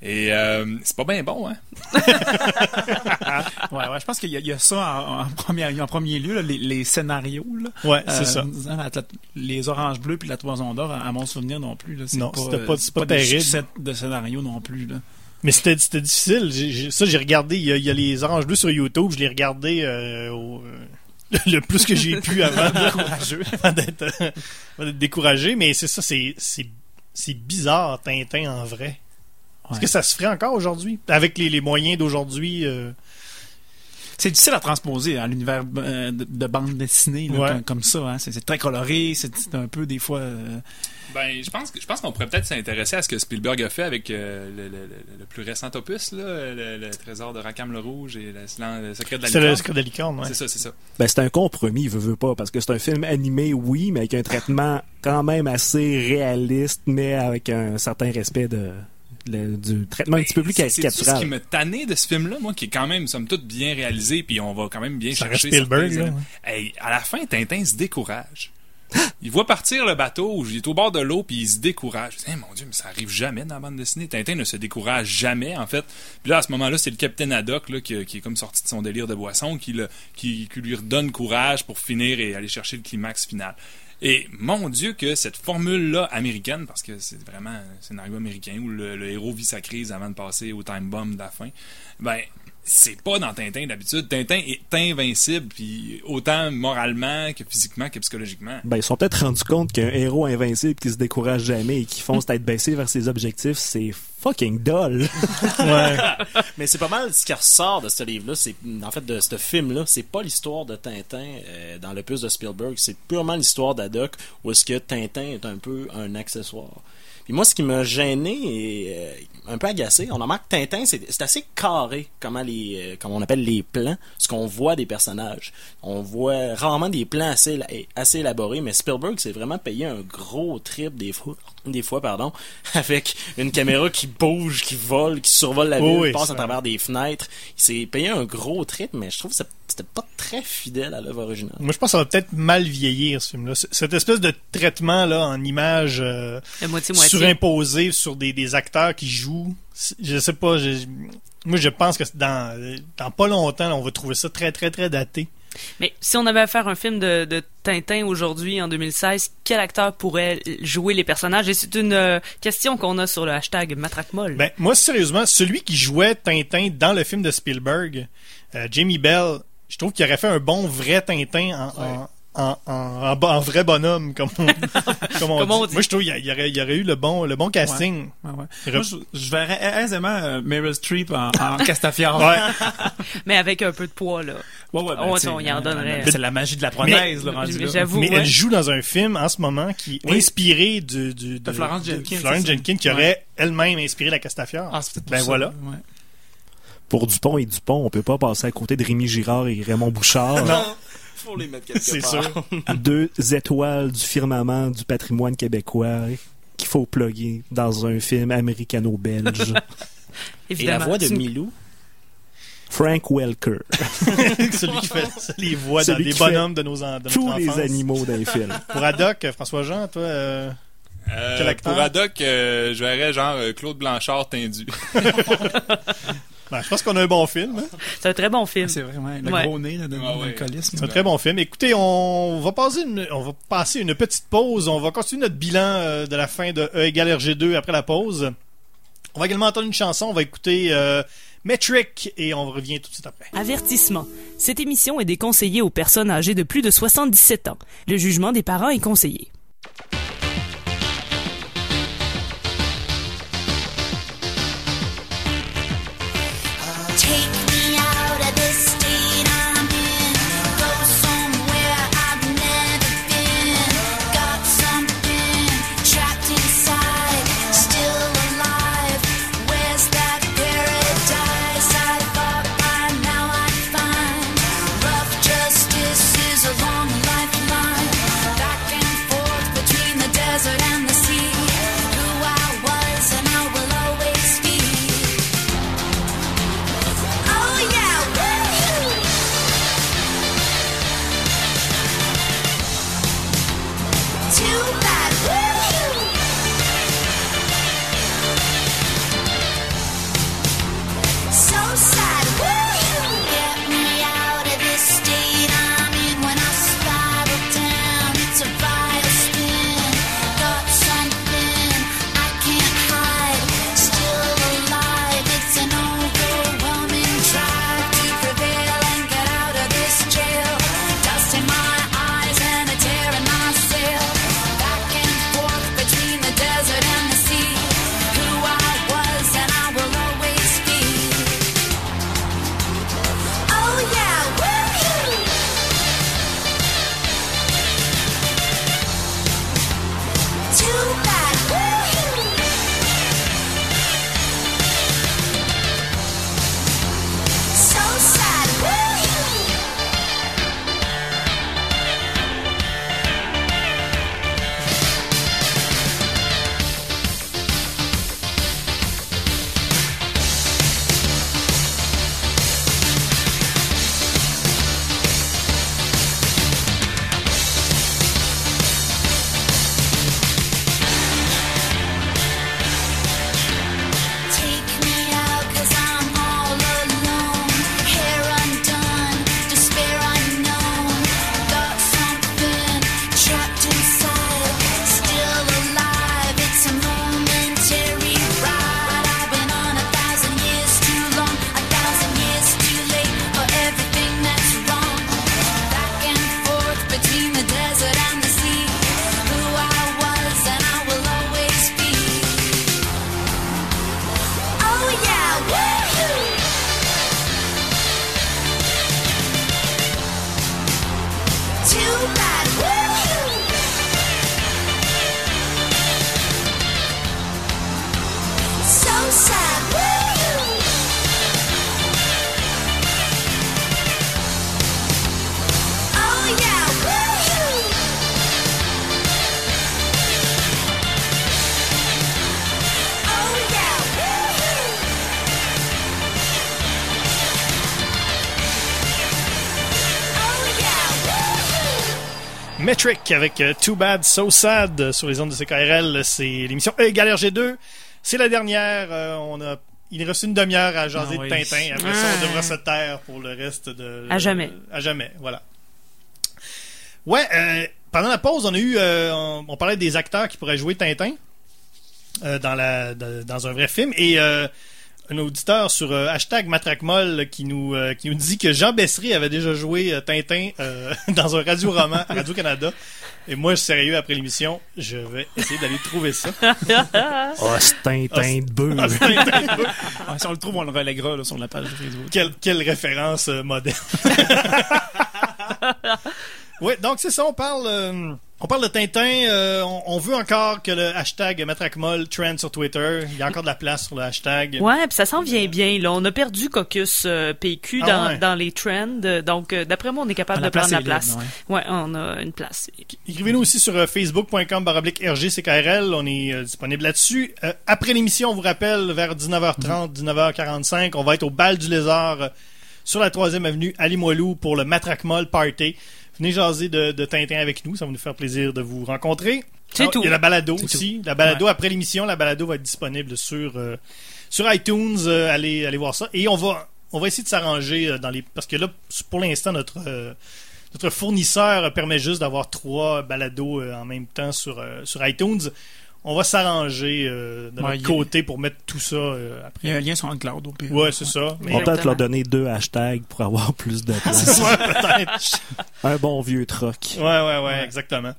Et euh, c'est pas bien bon, hein? Ouais, ouais, je pense qu'il y, a- il y a ça en, en premier, en premier lieu, là, les, les scénarios. Là. Ouais, c'est Euh, ça. la- la- les oranges bleues puis la toison d'or, à, à mon souvenir non plus. Là, Non, pas, c'était pas- pas terrible. succès de scénario non plus. Là. Mais c'était c'était difficile. J'ai- j'ai- ça, j'ai regardé. Il y, a, il y a les oranges bleus sur YouTube. Je l'ai regardé euh, au- euh, le plus que j'ai pu avant d'être euh, avant d'être découragé. Mais c'est ça, c'est c'est c'est bizarre Tintin en vrai. Est-ce que ça se ferait encore aujourd'hui? Avec les, les moyens d'aujourd'hui euh, C'est difficile à transposer à l'univers euh, de, de bande dessinée là, Ouais. comme, comme ça. Hein. C'est, très coloré, c'est, un peu des fois. euh, Ben, je pense que je pense qu'on pourrait peut-être s'intéresser à ce que Spielberg a fait avec euh, le, le- le- le plus récent opus, là, le, le trésor de Rackham le Rouge et le, secret de la C'est le licorne. secret de la licorne, ouais. C'est ça, c'est ça. Ben, c'est un compromis, veut, veut pas, parce que c'est un film animé, oui, mais avec un traitement quand même assez réaliste, mais avec un certain respect de, le- du traitement un petit peu plus C'est- c'est tout ce qui caricatural. me tannait de ce film-là, moi, qui est quand même, somme toute, bien réalisé, puis on va quand même bien Ça chercher Spielberg, là. Hey, à la fin, Tintin se décourage. Il voit partir le bateau, il est au bord de l'eau, puis il se décourage. Je dis, Hey, mon Dieu, mais ça arrive jamais dans la bande dessinée. Tintin ne se décourage jamais, en fait. Puis là, à ce moment-là, c'est le capitaine Haddock, là, qui, qui est comme sorti de son délire de boisson, qui, le, qui, qui lui redonne courage pour finir et aller chercher le climax final. Et mon Dieu que cette formule-là américaine, parce que c'est vraiment un scénario américain où le, héros vit sa crise avant de passer au time bomb de la fin, ben c'est pas dans Tintin d'habitude. Tintin est invincible, puis autant moralement que physiquement que psychologiquement. Ben, ils sont peut-être rendus compte qu'un héros invincible qui se décourage jamais et qui fonce tête baissée vers ses objectifs, c'est fucking dull. Ouais. Mais c'est pas mal ce qui ressort de ce livre-là. C'est en fait de ce film-là. C'est pas l'histoire de Tintin euh, dans l'opus de Spielberg. C'est purement l'histoire d'Haddock où est-ce que Tintin est un peu un accessoire. Puis moi, ce qui m'a gêné et euh, un peu agacé, on remarque que Tintin, c'est c'est assez carré, comment les, euh, comme on appelle les plans, ce qu'on voit des personnages. On voit rarement des plans assez, assez élaborés, mais Spielberg s'est vraiment payé un gros trip des fois, des fois, pardon, avec une caméra qui bouge, qui vole, qui survole la ville, oui, passe ça- à travers des fenêtres. Il s'est payé un gros trip, mais je trouve que c'était pas très fidèle à l'œuvre originale. Moi, je pense que ça va peut-être mal vieillir, ce film-là. Cette espèce de traitement là en image euh, La moitié-moitié. surimposé sur des, des acteurs qui jouent. Je sais pas. je- moi, je pense que dans, dans pas longtemps, là, on va trouver ça très, très, très daté. Mais si on avait à faire un film de, de Tintin aujourd'hui, en 2016, quel acteur pourrait jouer les personnages? Et c'est une euh, question qu'on a sur le hashtag Matraquemol. Ben, moi, sérieusement, celui qui jouait Tintin dans le film de Spielberg, euh, Jamie Bell, je trouve qu'il aurait fait un bon vrai Tintin en, en, en, en- en bo- en vrai bonhomme, comme on, comme on Comme dit. on dit. Moi, je trouve qu'il y, aurait, il y aurait eu le bon, le bon casting. Ouais, ouais. Rep- Moi, je, je verrais aisément euh, Meryl Streep en, en Castafiore. Mais avec un peu de poids, là. Ouais, ouais, ben, Oh, en donnerait. C'est la magie de la mais là. j'avoue- Mais ouais. elle joue dans un film en ce moment qui est Oui. inspiré du, du- De Florence Jenkins, Florence. Jenkins qui Ouais. aurait elle-même inspiré la Castafiore. Ah, c'est ben ça, voilà. ouais. Pour Dupont et Dupont, on peut pas passer à côté de Rémi Girard et Raymond Bouchard. Non, Faut les mettre quelque c'est part. sûr. Deux étoiles du firmament du patrimoine québécois qu'il faut plugger dans un film américano-belge. Et la Évidemment. voix de Milou? Frank Welker. Celui qui fait les voix dans Celui les qui bonhommes de nos de notre Tous les animaux d'un film. Pour Haddock, François-Jean, toi, euh, Euh, Quel acteur? pour Haddock, euh, je verrais genre euh, Claude Blanchard tendu. ben, je pense qu'on a un bon film. hein. C'est un très bon film. C'est vrai, ouais. Le Ouais. gros nez, là, de, Ah ouais. C'est un très bon film. Écoutez, on va passer une, on va passer une petite pause. On va continuer notre bilan euh, de la fin de E égale RG2 après la pause. On va également entendre une chanson. On va écouter euh, Metric et on revient tout de suite après. Avertissement. Cette émission est déconseillée aux personnes âgées de plus de 77 ans. Le jugement des parents est conseillé. Metric avec euh, Too Bad So Sad sur les ondes de CKRL. C'est l'émission E égale RG2. C'est la dernière. euh, on a, il reste une demi-heure à jaser Ah oui. de Tintin. Après ça, on Ah. devra se taire pour le reste de. À jamais. à jamais, voilà. Ouais, euh, pendant la pause, on a eu. euh, on, on parlait des acteurs qui pourraient jouer Tintin euh, dans, la, de- dans un vrai film. Et. Un auditeur sur euh, hashtag Matraquemol qui nous euh, qui nous dit que Jean Bessery avait déjà joué euh, Tintin euh, dans un radio-roman à Radio-Canada. Et moi, sérieux, après l'émission, je vais essayer d'aller trouver ça. Oh, c'est Tintin de bœuf. Ah, c'est Tintin. Ah, si on le trouve, on le relèguera là, sur la page de Facebook. quelle, quelle référence euh, moderne. oui, donc c'est ça, on parle, euh, on parle de Tintin. euh, on, on veut encore que le hashtag Matraquemol trend sur Twitter. Il y a encore de la place sur le hashtag. Ouais, puis ça s'en vient bien. Là, on a perdu Caucus euh, PQ Ah dans, ouais. dans les trends, donc euh, d'après moi, on est capable Ah, de prendre la place. libre, ouais. on a une place. Écrivez-nous aussi sur facebook.com RGCKRL. On est disponible là-dessus. Après l'émission, on vous rappelle, vers 19h30, 19h45, on va être au Bal du Lézard sur la 3e avenue à Limoilou pour le Matraquemol Party. Venez jaser de, de Tintin avec nous. Ça va nous faire plaisir de vous rencontrer. C'est tout. Il y a la balado aussi. La balado, après l'émission, la balado va être disponible sur, euh, sur iTunes. Euh, allez, allez voir ça. Et on va, on va essayer de s'arranger euh, dans les. Parce que là, pour l'instant, notre. euh, notre fournisseur permet juste d'avoir trois balados en même temps sur, sur iTunes. On va s'arranger euh, de Ouais, notre a- côté pour mettre tout ça euh, Il y a après. un lien sur Uncloud au pire. Ouais, c'est ça. Mais On peut peut-être Exactement. leur donner deux hashtags pour avoir plus de c'est place. ça, peut-être. Un bon vieux troc. Ouais, ouais, ouais, exactement.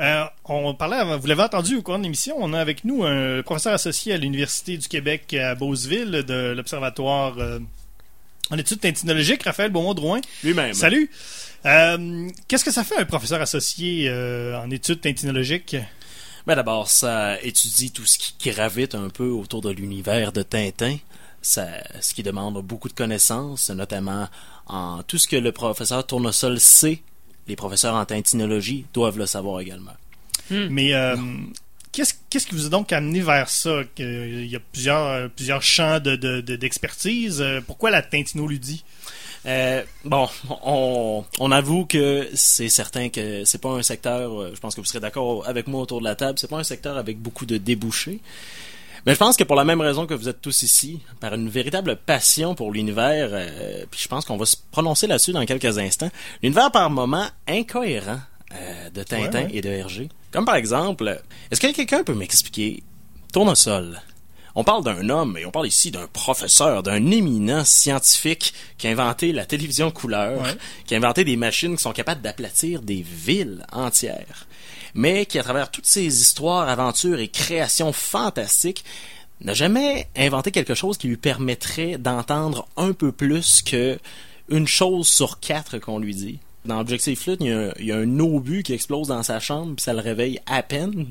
Euh, on parlait, vous l'avez entendu au cours de l'émission, on a avec nous un professeur associé à l'Université du Québec à Beauceville de l'Observatoire euh, en études tintinologiques, Raphaël Beaumont-Drouin. Lui-même. Salut! Euh, Qu'est-ce que ça fait un professeur associé euh, en études tintinologiques? Ben d'abord, ça étudie tout ce qui gravite un peu autour de l'univers de Tintin. Ça, ce qui demande beaucoup de connaissances, notamment en tout ce que le professeur Tournesol sait. Les professeurs en tintinologie doivent le savoir également. Mais euh, qu'est-ce qu'est-ce qui vous a donc amené vers ça? Que- Il y a plusieurs, euh, plusieurs champs de- de- de- d'expertise. Euh, Pourquoi la tintinoludie? Euh, bon, on, on avoue que c'est certain que c'est pas un secteur, euh, je pense que vous serez d'accord avec moi autour de la table, c'est pas un secteur avec beaucoup de débouchés. Mais je pense que pour la même raison que vous êtes tous ici, par une véritable passion pour l'univers, euh, puis je pense qu'on va se prononcer là-dessus dans quelques instants, l'univers par moments incohérent euh, de Tintin Ouais, ouais. et de Hergé. Comme par exemple, est-ce que quelqu'un peut m'expliquer Tournesol on parle d'un homme, et on parle ici d'un professeur, d'un éminent scientifique qui a inventé la télévision couleur, Ouais. qui a inventé des machines qui sont capables d'aplatir des villes entières, mais qui, à travers toutes ces histoires, aventures et créations fantastiques, n'a jamais inventé quelque chose qui lui permettrait d'entendre un peu plus que une chose sur quatre qu'on lui dit. Dans Objective Flute, il y, a un, il y a un obus qui explose dans sa chambre, puis ça le réveille à peine.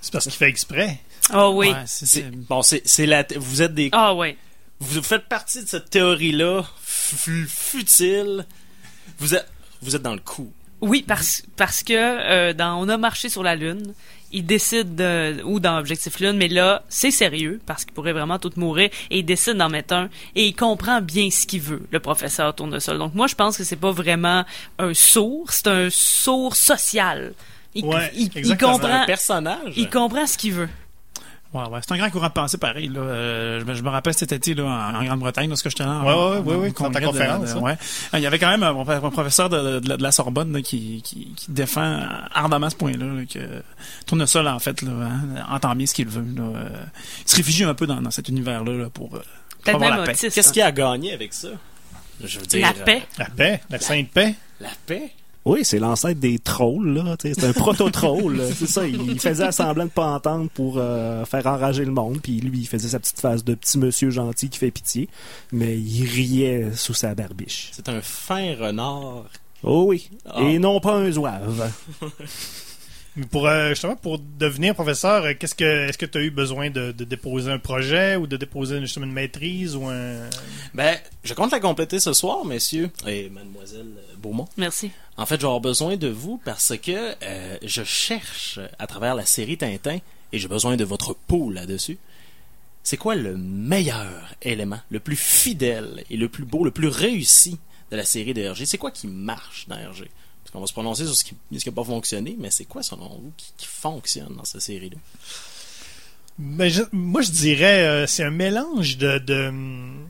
C'est parce qu'il fait exprès. Ah oui. Ouais, c'est- bon, c'est, c'est la, vous êtes des Ah ouais. vous faites partie de cette théorie-là, fu- futile. Vous êtes, vous êtes dans le coup. Oui, parce, parce que euh, dans On a marché sur la Lune, il décide de, ou dans Objectif Lune, mais là, c'est sérieux, parce qu'il pourrait vraiment tout mourir, et il décide d'en mettre un, et il comprend bien ce qu'il veut, le professeur Tournesol. Donc moi, je pense que c'est pas vraiment un sourd, c'est un sourd social. Il, Ouais, il- comprend, un personnage. il comprend ce qu'il veut. Ouais, ouais, c'est un grand courant de pensée pareil. Là. Euh, je, me- je me rappelle cet été là, en, en Grande-Bretagne, lorsque j'étais là. en- Ouais, ouais, en- ouais, de- conférence, de- hein. ouais. Il y avait quand même un, un professeur de, de la- de la Sorbonne là, qui, qui, qui défend ardemment ce point-là, là, que Tournesol, en fait, là, hein, entend bien ce qu'il veut. Là, euh, il se réfugie un peu dans, dans cet univers-là là, pour, euh, pour Peut-être avoir même la paix. Qu'est-ce hein. qu'il a gagné avec ça? Je veux dire. La paix. La paix, la sainte paix. La paix? Oui, c'est l'ancêtre des trolls, là. C'est un proto-troll. c'est ça. Il faisait semblant de pas entendre pour euh, faire enrager le monde. Puis lui, il faisait sa petite face de petit monsieur gentil qui fait pitié. Mais il riait sous sa barbiche. C'est un fin renard. Oh oui. Ah. Et non pas un zouave. Mais pour euh, justement pour devenir professeur, euh, qu'est-ce que est-ce que tu as eu besoin de, de déposer un projet ou de déposer justement une maîtrise ou un Ben, je compte la compléter ce soir, messieurs et mademoiselle Beaumont. Merci. En fait, je vais avoir besoin de vous parce que euh, je cherche à travers la série Tintin et j'ai besoin de votre peau là-dessus. C'est quoi le meilleur élément, le plus fidèle et le plus beau, le plus réussi de la série de Hergé? C'est quoi qui marche dans Hergé? On va se prononcer sur ce qui n'a pas fonctionné, mais c'est quoi, selon vous, qui, qui fonctionne dans cette série-là? Ben, je- moi, je dirais, euh, c'est un mélange de, de hum,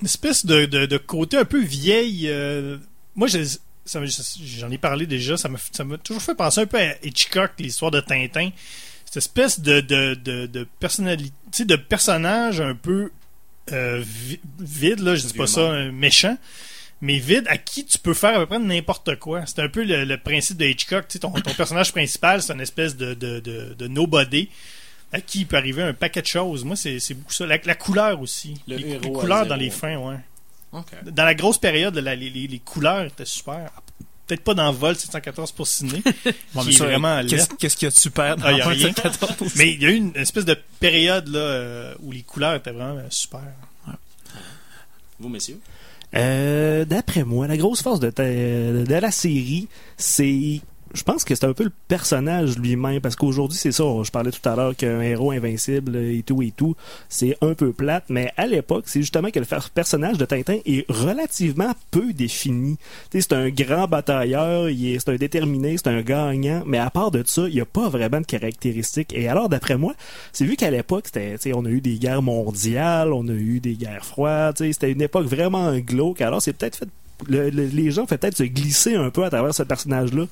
une espèce de, de, de côté un peu vieille. euh, moi, j'en ai parlé déjà. Ça m'a ça m'a toujours fait penser un peu à Hitchcock, l'histoire de Tintin. Cette espèce de de de, de personnalité, de personnage un peu euh, vi- vide là. Je dis pas ça méchant. Mais vide, à qui tu peux faire à peu près n'importe quoi. C'est un peu le, le principe de Hitchcock. Ton, ton personnage principal, c'est une espèce de, de, de, de nobody à qui il peut arriver un paquet de choses. Moi, c'est beaucoup ça. La, la couleur aussi. Le les, les couleurs dans les fins, ouais. Dans la grosse période, la- les, les- les couleurs étaient super. Peut-être pas dans Vol 714 pour ciné, Bon, mais ça, vraiment qu'est-ce qu'il y a de super dans Ah, Vol rien. 714? mais il y a eu une espèce de période là euh, où les couleurs étaient vraiment euh, super. Vous, messieurs? Euh, D'après moi, la grosse force de, ta- de la série, c'est. Je pense que c'est un peu le personnage lui-même, parce qu'aujourd'hui, c'est ça, je parlais tout à l'heure qu'un héros invincible et tout et tout, c'est un peu plate, mais à l'époque, c'est justement que le personnage de Tintin est relativement peu défini. C'est un grand batailleur, il est- c'est un déterminé, c'est un gagnant, mais à part de ça, il n'y a pas vraiment de caractéristiques. Et alors, d'après moi, c'est vu qu'à l'époque, on a eu des guerres mondiales, on a eu des guerres froides, c'était une époque vraiment glauque. Alors, c'est peut-être fait, le- le- les gens fait peut-être se glisser un peu à travers ce personnage-là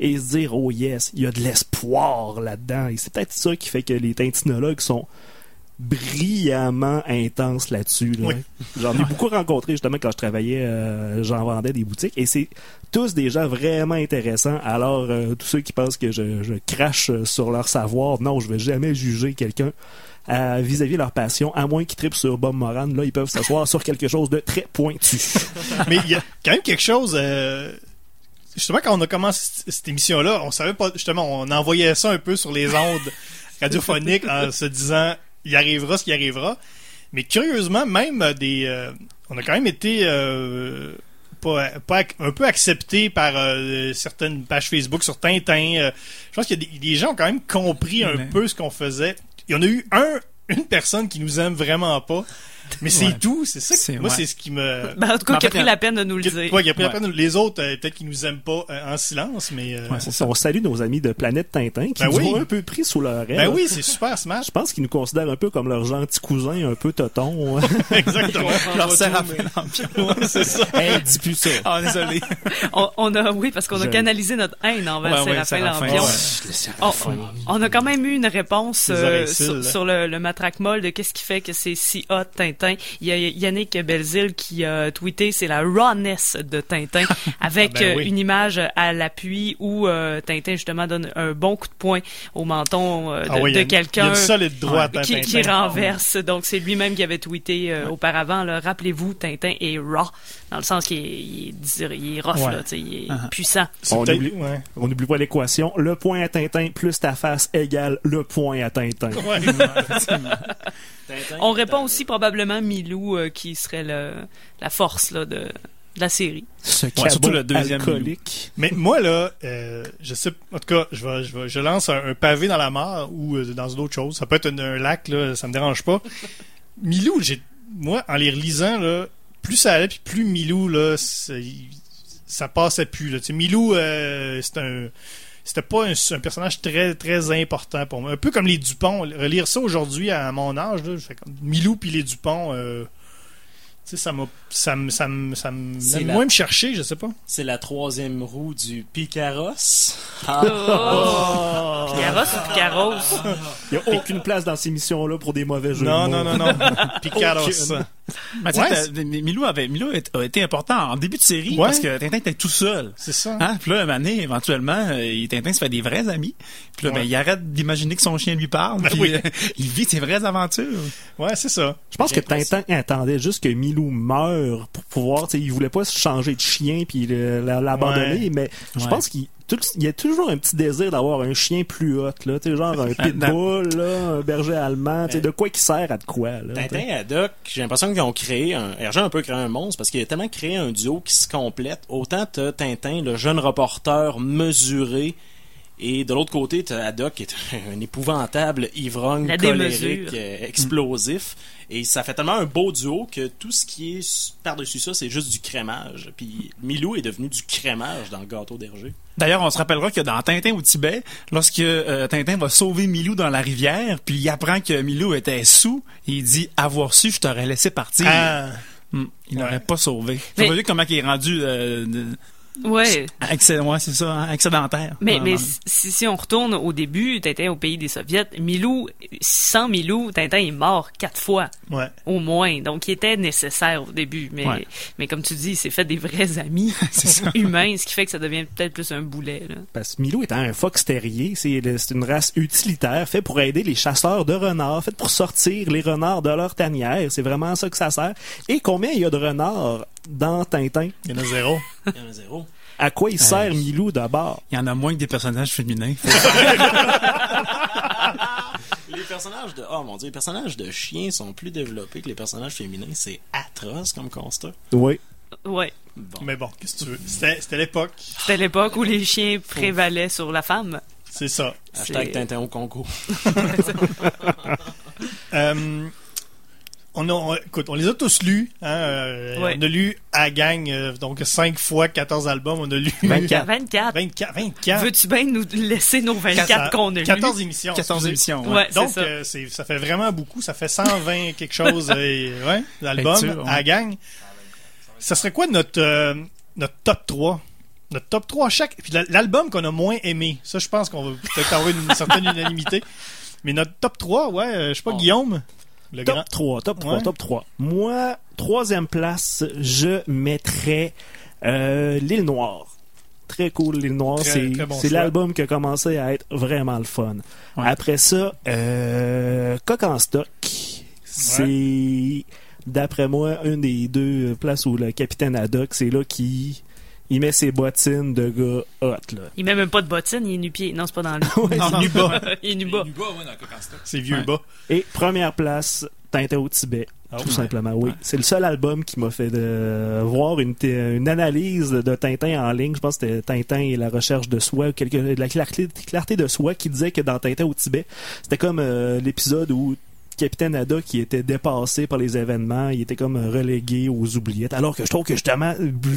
et se dire, oh yes, il y a de l'espoir là-dedans. Et c'est peut-être ça qui fait que les tintinologues sont brillamment intenses là-dessus. là. Oui. J'en ai beaucoup rencontré justement quand je travaillais, euh, j'en vendais des boutiques et c'est tous des gens vraiment intéressants. Alors, euh, tous ceux qui pensent que je, je crache sur leur savoir, non, je vais jamais juger quelqu'un euh, vis-à-vis de leur passion, à moins qu'ils tripent sur Bob Moran. Là, ils peuvent s'asseoir sur quelque chose de très pointu. Mais il y a quand même quelque chose. euh, justement, quand on a commencé cette émission-là, on savait pas. Justement, on envoyait ça un peu sur les ondes radiophoniques en se disant il arrivera ce qui arrivera. Mais curieusement, même des. euh, on a quand même été. euh, pas, pas un peu accepté par euh, certaines pages Facebook sur Tintin. Euh, je pense que des, des gens ont quand même compris un Mais- peu ce qu'on faisait. Il y en a eu un, une personne qui nous aime vraiment pas. Mais c'est Ouais. tout, c'est ça. que- C'est- moi, ouais. c'est ce qui me. Ben, en tout cas, qui a pris la peine de nous le Qui- dire. Ouais, il a pris la peine. Les autres, euh, peut-être qu'ils nous aiment pas euh, en silence, mais. euh, Ouais, c'est ça. On salue nos amis de Planète Tintin qui Ben nous oui. ont un peu pris sous leur aile. ben oui, c'est super smart. Je pense qu'ils nous considèrent un peu comme leur gentil cousin, un peu toton. Exactement. Leur serre à c'est ça. hey, dis plus ça. Ah, désolé. On, on a, oui, parce qu'on a Je- canalisé notre haine envers Séraphin Lampion. On, on a quand même eu une réponse sur le, le matraque molle de qu'est-ce qui fait que c'est si hot Tintin. Il y a Yannick Belzile qui a tweeté c'est la rawness de Tintin avec Ah ben euh, oui. une image à l'appui où euh, Tintin justement donne un bon coup de poing au menton euh, de, Ah oui, de quelqu'un qui, renverse. Donc, c'est lui-même qui avait tweeté euh, auparavant. Rappelez-vous, Tintin est raw, dans le sens qu'il est, il est, dir- il est rough, Ouais. là, il est Uh-huh. puissant. C'est On peut-être- oublie- n'oublie pas l'équation. Le point à Tintin plus ta face égale le point à Tintin. On répond aussi probablement Milou, euh, qui serait le, la force là, de, de la série. Ce Ouais, surtout le deuxième alcoolique. Mais moi, là, euh, je sais, en tout cas, je, vais, je, vais- je lance un, un pavé dans la mare ou euh, dans une autre chose. Ça peut être un, un lac, là, ça me dérange pas. Milou, j'ai, moi, en les relisant, là, plus ça allait, puis plus Milou, là, ça passait plus. Là. Tu sais, Milou, euh, c'est un. C'était pas un, un personnage très très important pour moi. Un peu comme les Dupont. Relire ça aujourd'hui à mon âge, là, je fais comme Milou puis les Dupont. euh, tu sais, ça m'a, ça me, ça me, ça me, moins me chercher, je sais pas. C'est la troisième roue du Picaros. Oh! Picaros ou Picaros? Il n'y a aucune place dans ces missions-là pour des mauvais jeux. Non, de non, non, non. Picaros. Aucune. Mais Ouais, Milou avait, Milou a été important en début de série Ouais. parce que Tintin était tout seul. C'est ça. Hein? Puis là, un donné, éventuellement, euh, Tintin se fait des vrais amis. Puis là, Ouais. ben, il arrête d'imaginer que son chien lui parle. Ben puis oui. euh, il vit ses vraies aventures. Ouais, c'est ça. Je pense que Tintin attendait juste que Milou meure pour pouvoir, il voulait pas se changer de chien puis l'abandonner, Ouais. mais je Ouais. pense qu'il il y a toujours un petit désir d'avoir un chien plus hot, là, tu genre un pitbull, là, un berger allemand, tu sais, de quoi qui sert à de quoi, là. Tintin et Doc, j'ai l'impression qu'ils ont créé un. Hergé a un peu créé un monstre parce qu'il a tellement créé un duo qui se complète. Autant t'as Tintin, le jeune reporter mesuré Et de l'autre côté, t'as Haddock qui est un épouvantable ivrogne La colérique, euh, explosif. Et ça fait tellement un beau duo que tout ce qui est par-dessus ça, c'est juste du crémage. Puis Milou est devenu du crémage dans le gâteau d'Hergé. D'ailleurs, on se rappellera que dans Tintin au Tibet, lorsque euh, Tintin va sauver Milou dans la rivière, puis il apprend que Milou était sous, il dit avoir su, je t'aurais laissé partir. Ah, Hmm, il Ouais. n'aurait pas sauvé. Mais- Vous voyez comment il est rendu euh, Ouais. excé- ouais, c'est ça, hein, excédentaire. Mais, mais si, si on retourne au début, Tintin au pays des Soviets, Milou, sans Milou, Tintin est mort quatre fois, ouais. au moins. Donc, il était nécessaire au début. Mais, Ouais. mais comme tu dis, il s'est fait des vrais amis humains, ce qui fait que ça devient peut-être plus un boulet. Là. Parce que Milou étant un fox terrier, c'est une race utilitaire, fait pour aider les chasseurs de renards, fait pour sortir les renards de leur tanière. C'est vraiment ça que ça sert. Et combien il y a de renards dans Tintin? Il y en a zéro. Il y en a zéro. À quoi il sert Milou d'abord? Il y en a moins que des personnages féminins. Les personnages de oh mon dieu, les personnages de chiens sont plus développés que les personnages féminins. C'est atroce comme constat. Oui. Bon. Mais bon, qu'est-ce que tu veux? C'était l'époque. C'était l'époque où les chiens prévalaient sur la femme. C'est ça. Hashtag Tintin au concours. Euh, on, a, on- écoute, on les a tous lus. Hein, euh, Ouais. On a lu à gang, euh, donc 5 fois 14 albums. On a lu 24. 24. 24. 24. Veux-tu bien nous laisser nos 24 Ça- qu'on a lus? 14 émissions. 14 excusez. émissions. ouais. Ouais, Donc, ça. euh, c'est- ça fait vraiment beaucoup. Ça fait 120 quelque chose euh, ouais, d'albums à gang. Ça serait quoi notre, euh, notre top 3? Notre top 3 chaque. Puis la- l'album qu'on a moins aimé. Ça, je pense qu'on va peut-être avoir une certaine unanimité. Mais notre top 3, ouais, euh, je sais pas, Oh. Guillaume? Le Top grand. 3, top 3, Ouais. top 3. Moi, troisième place, je mettrais euh, L'île Noire. Très cool, L'île Noire. C'est bon l'album qui a commencé à être vraiment le fun. Ouais. Après ça, euh, Coq en stock. C'est, d'après moi, une des deux places où le capitaine Haddock, c'est là qui il met ses bottines de gars hot. Là. Il met même pas de bottines, il est nu-pied. Non, c'est pas dans le. Non, non, bas. il est nu bas. Nuba, ouais, dans Coq en stock. C'est vieux Ouais. bas. Et première place, Tintin au Tibet. Ah tout ouais. simplement, oui. C'est le seul album qui m'a fait de voir une, t- une analyse de Tintin en ligne. Je pense que c'était Tintin et la recherche de soi, ou quelque, de la clarté, clarté de soi, qui disait que dans Tintin au Tibet, c'était comme euh, l'épisode où Capitaine Haddock qui était dépassé par les événements, il était comme relégué aux oubliettes. Alors que je trouve que justement,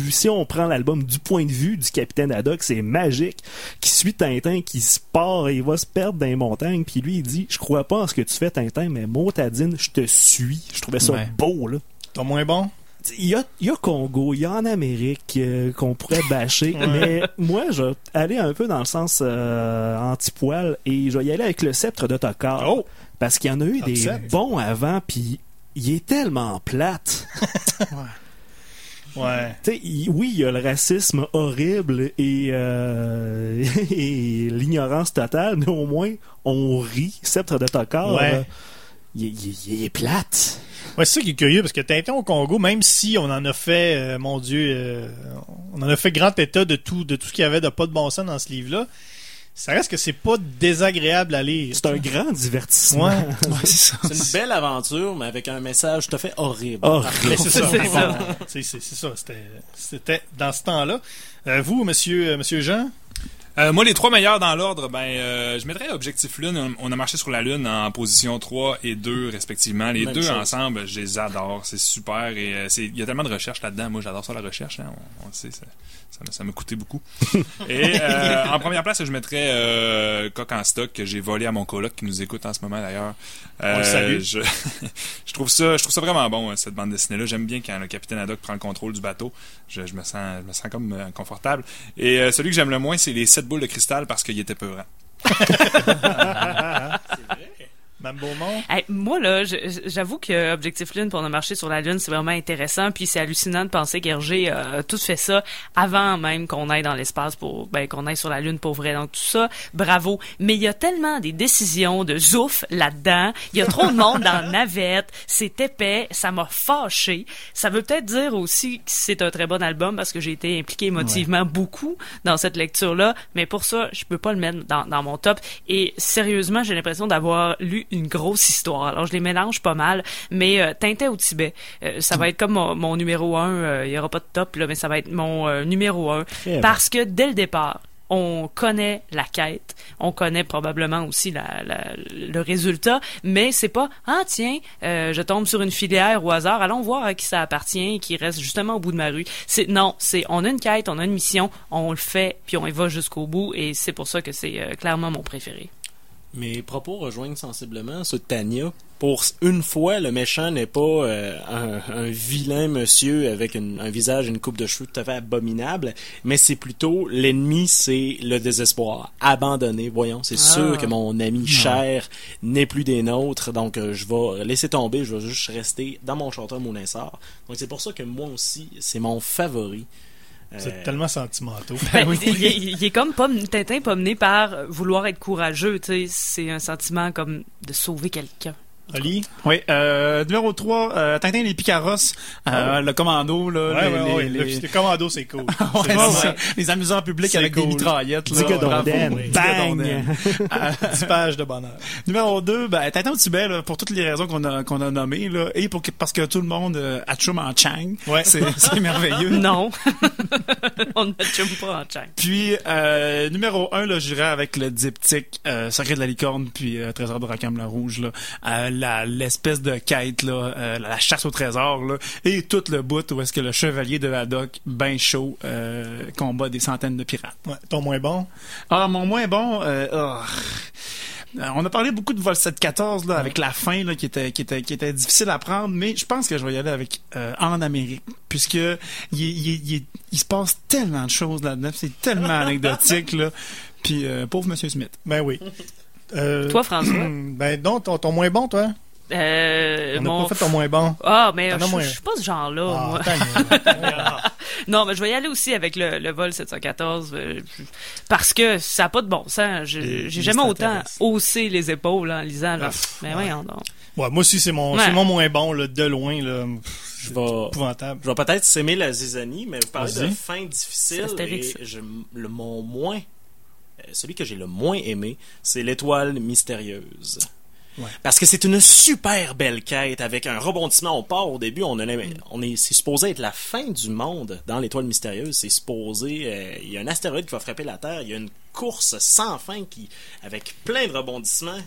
si on prend l'album du point de vue du Capitaine Haddock, c'est magique. Qui suit Tintin, qui se part et il va se perdre dans les montagnes, puis lui il dit, je crois pas en ce que tu fais Tintin, mais Motadine, je te suis. Je trouvais ça Ouais. beau là. Ton moins bon? Il y a, il y a Congo, il y a en Amérique euh, qu'on pourrait bâcher, mais moi, je vais aller un peu dans le sens euh, anti-poil et je vais y aller avec le sceptre de Tokar. Oh! Parce qu'il y en a eu des bons avant, puis il est tellement plate. Ouais. Il- oui, il y a le racisme horrible et, euh, et l'ignorance totale, mais au moins, on rit. Sceptre de Tokar, Ouais. euh, il, il- il est plate. Ouais, c'est ça qui est curieux, parce que Tintin au Congo, même si on en a fait, euh, mon Dieu, euh, on en a fait grand état de tout, de tout ce qu'il y avait de pas de bon sens dans ce livre-là, ça reste que c'est pas désagréable à lire. C'est un grand divertissement. Ouais. Ouais, c'est ça. C'est une belle aventure, mais avec un message tout à fait horrible. C'est ça. C'est ça. C'était dans ce temps-là. Euh, vous, monsieur, euh, monsieur Jean? Euh, moi, les trois meilleurs dans l'ordre, ben, euh, je mettrais Objectif Lune. On, a marché sur la Lune en position 3 et 2, respectivement. Les Même deux chose. ensemble, je les adore. C'est super. Et euh, il y a tellement de recherche là-dedans. Moi, j'adore ça, la recherche. hein. On, on le sait, ça, ça, m'a- ça m'a coûté beaucoup. et euh, en première place, je mettrais euh, Coq en stock, que j'ai volé à mon coloc qui nous écoute en ce moment, d'ailleurs. Euh, On le salue. Je, je, trouve ça, je trouve ça vraiment bon, hein, cette bande dessinée-là. J'aime bien quand le capitaine Haddock prend le contrôle du bateau. Je, je me, sens, je me sens comme euh, confortable. Et euh, celui que j'aime le moins, c'est les 7 boules de cristal parce qu'il était peurant. Mme Beaumont? Hey, moi, là, j'avoue que Objectif Lune pour a marché sur la Lune, c'est vraiment intéressant. Puis c'est hallucinant de penser qu'Hergé a tout fait ça avant même qu'on aille dans l'espace pour, ben, qu'on aille sur la Lune pour vrai. Donc tout ça, bravo. Mais il y a tellement des décisions de zouf là-dedans. Il y a trop de monde dans la navette. C'est épais. Ça m'a fâché. Ça veut peut-être dire aussi que c'est un très bon album parce que j'ai été impliqué émotivement beaucoup dans cette lecture-là. Mais pour ça, je peux pas le mettre dans, dans mon top. Et sérieusement, j'ai l'impression d'avoir lu une grosse histoire. Alors, je les mélange pas mal. Mais euh, Tintin au Tibet, euh, ça va être comme mon, mon numéro un. euh, Il y aura pas de top, là, mais ça va être mon euh, numéro un. Très Parce que dès le départ, on connaît la quête, on connaît probablement aussi la, la- le résultat, mais c'est pas ah tiens, euh, je tombe sur une filière au hasard, allons voir à qui ça appartient, qui reste justement au bout de ma rue. C'est non, c'est on a une quête, on a une mission, on le fait, puis on y va jusqu'au bout, et c'est pour ça que c'est euh, clairement mon préféré. Mes propos rejoignent sensiblement ceux de Tania. Pour une fois, le méchant n'est pas euh, un, un vilain monsieur avec une- un visage et une coupe de cheveux tout à fait abominable, mais c'est plutôt l'ennemi, c'est le désespoir. Abandonné, voyons, c'est sûr que mon ami cher n'est plus des nôtres, donc euh, je vais laisser tomber, je vais juste rester dans mon chanteur mon essor. Donc c'est pour ça que moi aussi, c'est mon favori. C'est Euh, tellement sentimentaux. Ben, il, est- il est comme pas, Tintin pas mené par vouloir être courageux, tu sais, c'est un sentiment comme de sauver quelqu'un. Oli? Oui, euh, numéro 3, euh, Tintin et les Picaros, euh, le commando, là, Ouais, les, ouais, ouais. les- Le, les- le commando, c'est cool. Ouais, ça. ouais. Les amuseurs publics avec des mitraillettes. Là, Digodondaine. Bang! Euh, 10 pages de bonheur. Numéro 2, ben, Tintin au Tibet, là, pour toutes les raisons qu'on a, qu'on a nommées, là, et pour que, parce que tout le monde euh, atchoum en Chang. Ouais. C'est, c'est merveilleux. Non, on ne chume pas en chang. Puis, euh, numéro 1, là, j'irai avec le diptyque euh, Secret de la licorne, puis euh, Trésor de Rackham la Rouge, là. La, l'espèce de quête, là, euh, la chasse au trésor, là, et tout le bout où est-ce que le chevalier de Haddock, ben chaud, euh, combat des centaines de pirates. Ouais. Ton moins bon? Ah, mon moins bon, euh, oh. On a parlé beaucoup de Vol 714 là, avec la fin là, qui était qui était qui était difficile à prendre, mais je pense que je vais y aller avec euh, en Amérique, puisque il, il, il, se passe tellement de choses là-dedans, c'est tellement anecdotique là. Puis euh, pauvre Monsieur Smith. Ben oui. Euh, Toi, François? Ben non, ton, ton moins bon, toi? Euh, On n'a mon... pas fait ton moins bon. Ah, mais je moins. je suis pas ce genre-là, Ah, moi. Non, mais je vais y aller aussi avec le, le vol 714 euh, parce que ça n'a pas de bon sens. J'ai jamais autant haussé les épaules en lisant. Là. Ah, mais ouais. voyons donc. Ouais, moi aussi, c'est mon, Ouais. mon moins bon, là, de loin. Là. je vais Épouvantable. Je vais peut-être s'aimer la zizanie, mais vous parlez de fin difficile. Et je, le, mon moins, celui que j'ai le moins aimé, c'est l'étoile mystérieuse. Ouais. Parce que c'est une super belle quête avec un rebondissement. On part au début, on, a, l'im- on est, c'est supposé être la fin du monde dans l'étoile mystérieuse. C'est supposé, euh, il y a un astéroïde qui va frapper la Terre. Il y a une course sans fin qui, avec plein de rebondissements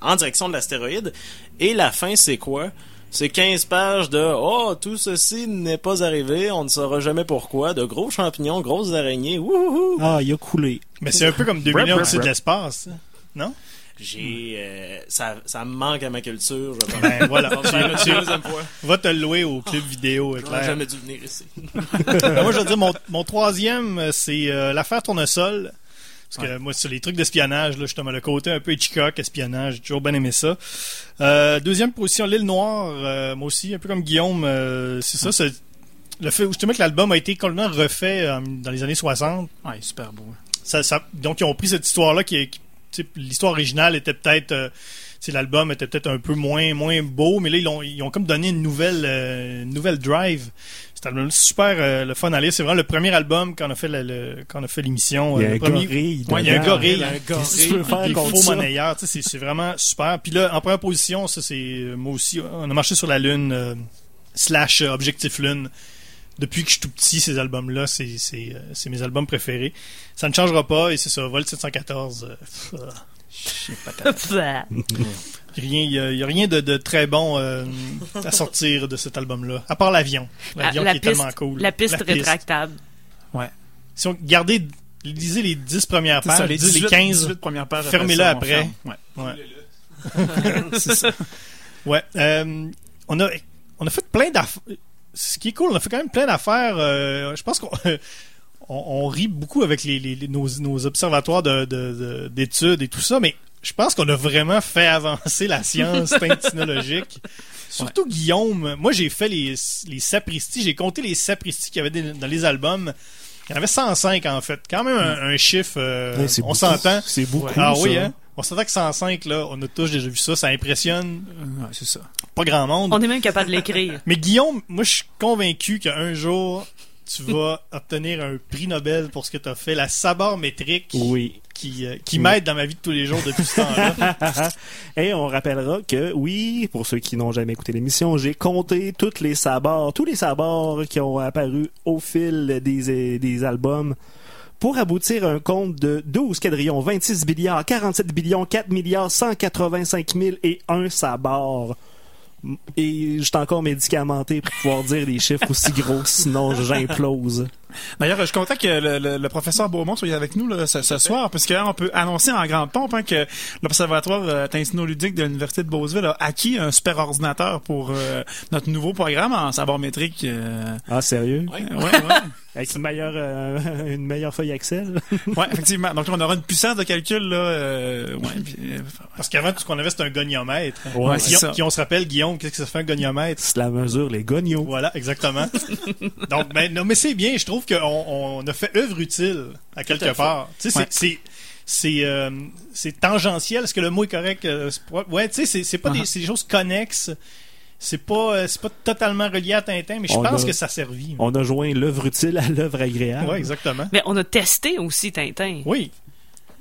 en direction de l'astéroïde. Et la fin, c'est quoi? C'est 15 pages de Oh, tout ceci n'est pas arrivé, on ne saura jamais pourquoi. De gros champignons, grosses araignées. Wouhou! Ah, il a coulé. Mais c'est un peu comme 2000 Brap, au-dessus de l'espace. ça. Non? J'ai. euh, ça, ça me manque à ma culture. Je vais Ben voilà. Va tu, deuxième fois. tu vas te le louer au club vidéo, J'aurais clair. jamais dû venir ici. Ben, moi, je veux dire, mon, mon troisième, c'est euh, l'affaire Tournesol. Parce que moi, sur les trucs d'espionnage, là, justement, le côté un peu Hitchcock, espionnage, j'ai toujours bien aimé ça. Euh, deuxième position, L'île Noire, euh, moi aussi, un peu comme Guillaume, euh, c'est ça, c'est le fait justement que l'album a été complètement refait dans les années 60. Ouais, super beau. Ça, ça- donc, ils ont pris cette histoire-là qui L'histoire originale était peut-être. l'album était peut-être un peu moins, moins beau, mais là, ils ont, ils ont comme donné une nouvelle, euh, une nouvelle drive. Cet album c'est super euh, le fun à lire. C'est vraiment le premier album qu'on a fait le, le- qu'on a fait l'émission. Il y a euh, un premier... gorille. Ouais, il y a un dedans. gorille. Il y a un Qu'est-ce que tu veux faire Des contre faux ça? monnayeurs, tu sais, c'est c'est vraiment super. Puis là, en première position, ça c'est euh, moi aussi, on a marché sur la lune euh, slash euh, Objectif Lune. Depuis que je suis tout petit, ces albums-là, c'est c'est c'est mes albums préférés. Ça ne changera pas et c'est ça. Vol 714. euh, pff, euh, rien, il y a, il y a rien de, de très bon euh, à sortir de cet album-là, à part l'avion. L'avion la qui est piste, tellement cool. la piste rétractable. Si on gardez, lisez les 10 premières ça, pages, les lisez 18, les 15. 18 premières pages. on après. ferme. Ouais. Ouais. C'est ça. Ouais. euh, on a on a fait plein d'affaires. Ce qui est cool, on a fait quand même plein d'affaires. euh, je pense qu'on on, on rit beaucoup avec les, les- les- nos, nos observatoires de- de- de- d'études et tout ça, mais je pense qu'on a vraiment fait avancer la science tintinologique. Surtout Guillaume. Moi, j'ai fait les, les sapristis. J'ai compté les sapristis qu'il y avait dans les albums. Il y en avait 105 en fait. Quand même un, un chiffre. euh, Ouais, on beaucoup. s'entend. C'est beaucoup. Ah oui, hein? On s'entend que 105, là, on a tous déjà vu ça. Ça impressionne Euh, ouais, c'est ça. pas grand monde. On est même capable de l'écrire. Mais Guillaume, moi, je suis convaincu qu'un jour, tu vas obtenir un prix Nobel pour ce que tu as fait, la sabormétrique Oui. Qui, euh, qui Oui. m'aide dans ma vie de tous les jours depuis ce temps-là. Et on rappellera que, oui, pour ceux qui n'ont jamais écouté l'émission, j'ai compté tous les sabords, tous les sabords qui ont apparu au fil des, des albums pour aboutir à un compte de 12 quadrillions, 26 milliards, 47 billions, 4 milliards, 185 000 et un sabord. Et j'étais encore médicamenté pour pouvoir dire des chiffres aussi gros, sinon j'implose. D'ailleurs, je suis content que le, le- le professeur Beaumont soit avec nous là, ce, ce soir, parce qu'on peut annoncer en grande pompe hein, que l'Observatoire euh, ludique de l'Université de Beauceville a acquis un super ordinateur pour euh, notre nouveau programme en savoir métrique. euh, Ah, sérieux? ouais, ouais. Avec une meilleure, euh, une meilleure feuille Excel? Ouais, effectivement. Donc, on aura une puissance de calcul, là. Euh, ouais, puis, euh, Parce qu'avant, tout ce qu'on avait, c'était un goniomètre. Ouais, c'est Guillaume- ça. qui, on se rappelle, Guillaume, qu'est-ce que ça fait un goniomètre? C'est la mesure, les gognos. Voilà, exactement. Donc, ben, non, mais c'est bien. Je trouve qu'on on a fait œuvre utile à quelque part. Tu sais, Ouais. c'est c'est c'est euh, c'est tangentiel. Est-ce que le mot est correct? Euh, Ouais, tu sais, c'est c'est pas des, Uh-huh. c'est des choses connexes. C'est pas euh, c'est pas totalement relié à Tintin, mais je pense a- que ça a servi. On a joint l'œuvre utile à l'œuvre agréable. Ouais, exactement. Mais on a testé aussi Tintin. Oui.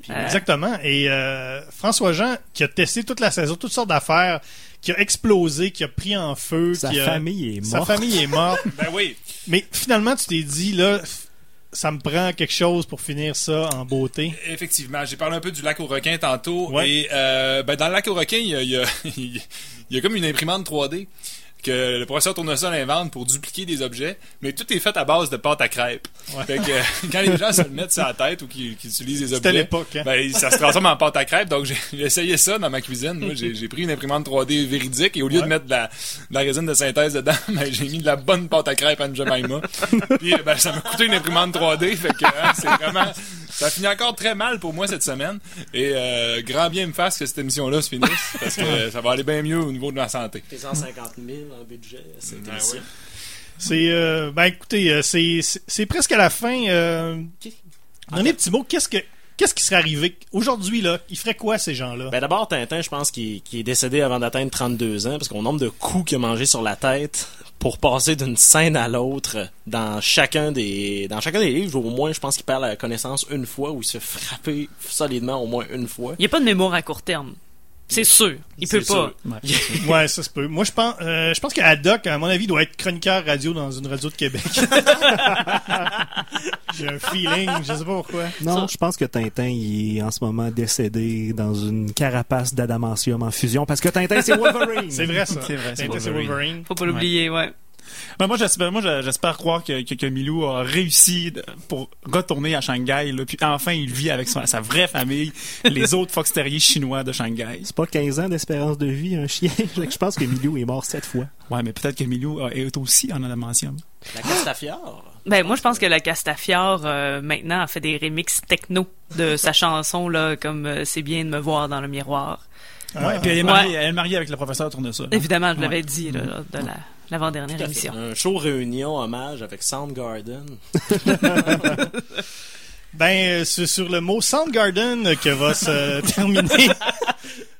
Euh, Exactement. Et euh, François Jean, qui a testé toute la saison, toutes sortes d'affaires, qui a explosé, qui a pris en feu, Sa qui a- famille est sa morte. famille est morte. Ben oui. Mais finalement, tu t'es dit, là, ça me prend quelque chose pour finir ça en beauté. Effectivement, j'ai parlé un peu du lac aux requins tantôt. Ouais. Et euh, ben, dans le lac aux requins, il y a, il y, a, il y a comme une imprimante 3D que le professeur Tournesol invente pour dupliquer des objets, mais tout est fait à base de pâte à crêpes. Fait que euh, quand les gens se le mettent sur la tête ou qu'ils utilisent des objets, l'époque, hein? ben, ça se transforme en pâte à crêpes. Donc j'ai essayé ça dans ma cuisine. Moi, j'ai j'ai pris une imprimante 3D véridique et au lieu Ouais. de mettre de la, de la résine de synthèse dedans, ben, j'ai mis de la bonne pâte à crêpes en Jemima. Puis ben, ça m'a coûté une imprimante 3D. Fait que hein, c'est vraiment ça finit encore très mal pour moi cette semaine. Et euh, grand bien me fasse que cette émission-là se finisse parce que ça va aller bien mieux au niveau de ma santé. T'es 150 000 en budget, cette Ben émission. C'est, euh, ben écoutez, euh, c'est, c'est c'est presque à la fin. Euh, donnez un petit mot. Qu'est-ce que, qu'est-ce qui serait arrivé? Aujourd'hui là Il ferait quoi ces gens-là? Ben d'abord, Tintin, je pense qu'il qu'il est décédé avant d'atteindre 32 ans, parce qu'au nombre de coups qu'il a mangé sur la tête pour passer d'une scène à l'autre dans chacun des dans chacun des livres, au moins, je pense qu'il perd la connaissance une fois ou il se frapper solidement au moins une fois. Il n'y a pas de mémoire à court terme. C'est sûr. Il peut pas. sûr. Ouais, ça se peut. Moi, je pense, euh, je pense qu'Adoc, à mon avis, doit être chroniqueur radio dans une radio de Québec. J'ai un feeling, je sais pas pourquoi. Non, je pense que Tintin il est en ce moment décédé dans une carapace d'adamantium en fusion parce que Tintin c'est Wolverine. C'est vrai ça. C'est vrai, c'est Tintin, c'est Wolverine. Wolverine. Faut pas l'oublier, ouais. Ben, moi, j'espère, moi, j'espère croire que, que, que Milou a réussi pour retourner à Shanghai, là, puis enfin, il vit avec sa, sa vraie famille, les autres fox terriers chinois de Shanghai. C'est pas 15 ans d'espérance de vie un chien. je pense que Milou est mort sept fois. Ouais, mais peut-être que Milou est aussi en adamantium. La Castafiore. Ben, moi, je pense que la Castafiore, euh, maintenant, a fait des remixes techno de sa chanson, là, comme euh, C'est bien de me voir dans le miroir. Ouais, puis elle est mariée, elle est mariée avec le professeur Tournesol. hein. Évidemment, je l'avais Ouais. dit, là, lors de la, l'avant-dernière émission. Un show réunion hommage avec Soundgarden. Ben, euh, c'est sur le mot Soundgarden euh, que va se terminer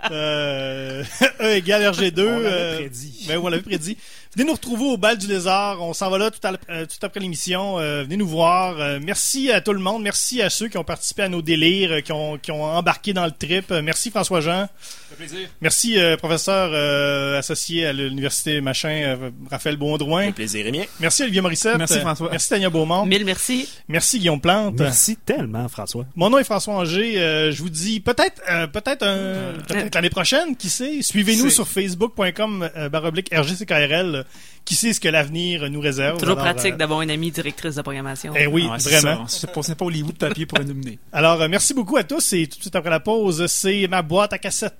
euh, E égale RG2. On l'avait euh, prédit. Ben, on l'avait prédit. Venez nous retrouver au bal du lézard. On s'en va là tout, euh, après l'émission. Euh, venez nous voir. Euh, merci à tout le monde. Merci à ceux qui ont participé à nos délires, qui ont, qui ont embarqué dans le trip. Merci François Jean. Ça fait plaisir. Merci euh, professeur euh, associé à l'université machin euh, Raphaël Baudrouin. Le plaisir est mien. Merci Olivier Morissette. Merci, François. Merci Tania Beaumont. Mille merci. Merci Guillaume Plante. Merci tellement, François. Mon nom est François Anger. Euh, je vous dis peut-être euh, peut-être un- peut-être l'année prochaine, qui sait? Suivez-nous sur facebook.com baroblique RGCKRL. Qui sait ce que l'avenir nous réserve? Toujours Alors, pratique euh, d'avoir une amie directrice de programmation. eh oui, Ah vraiment. ça. C'est pas, pas Hollywood papier pour nous mener. Alors, merci beaucoup à tous et tout de suite après la pause, c'est ma boîte à cassette.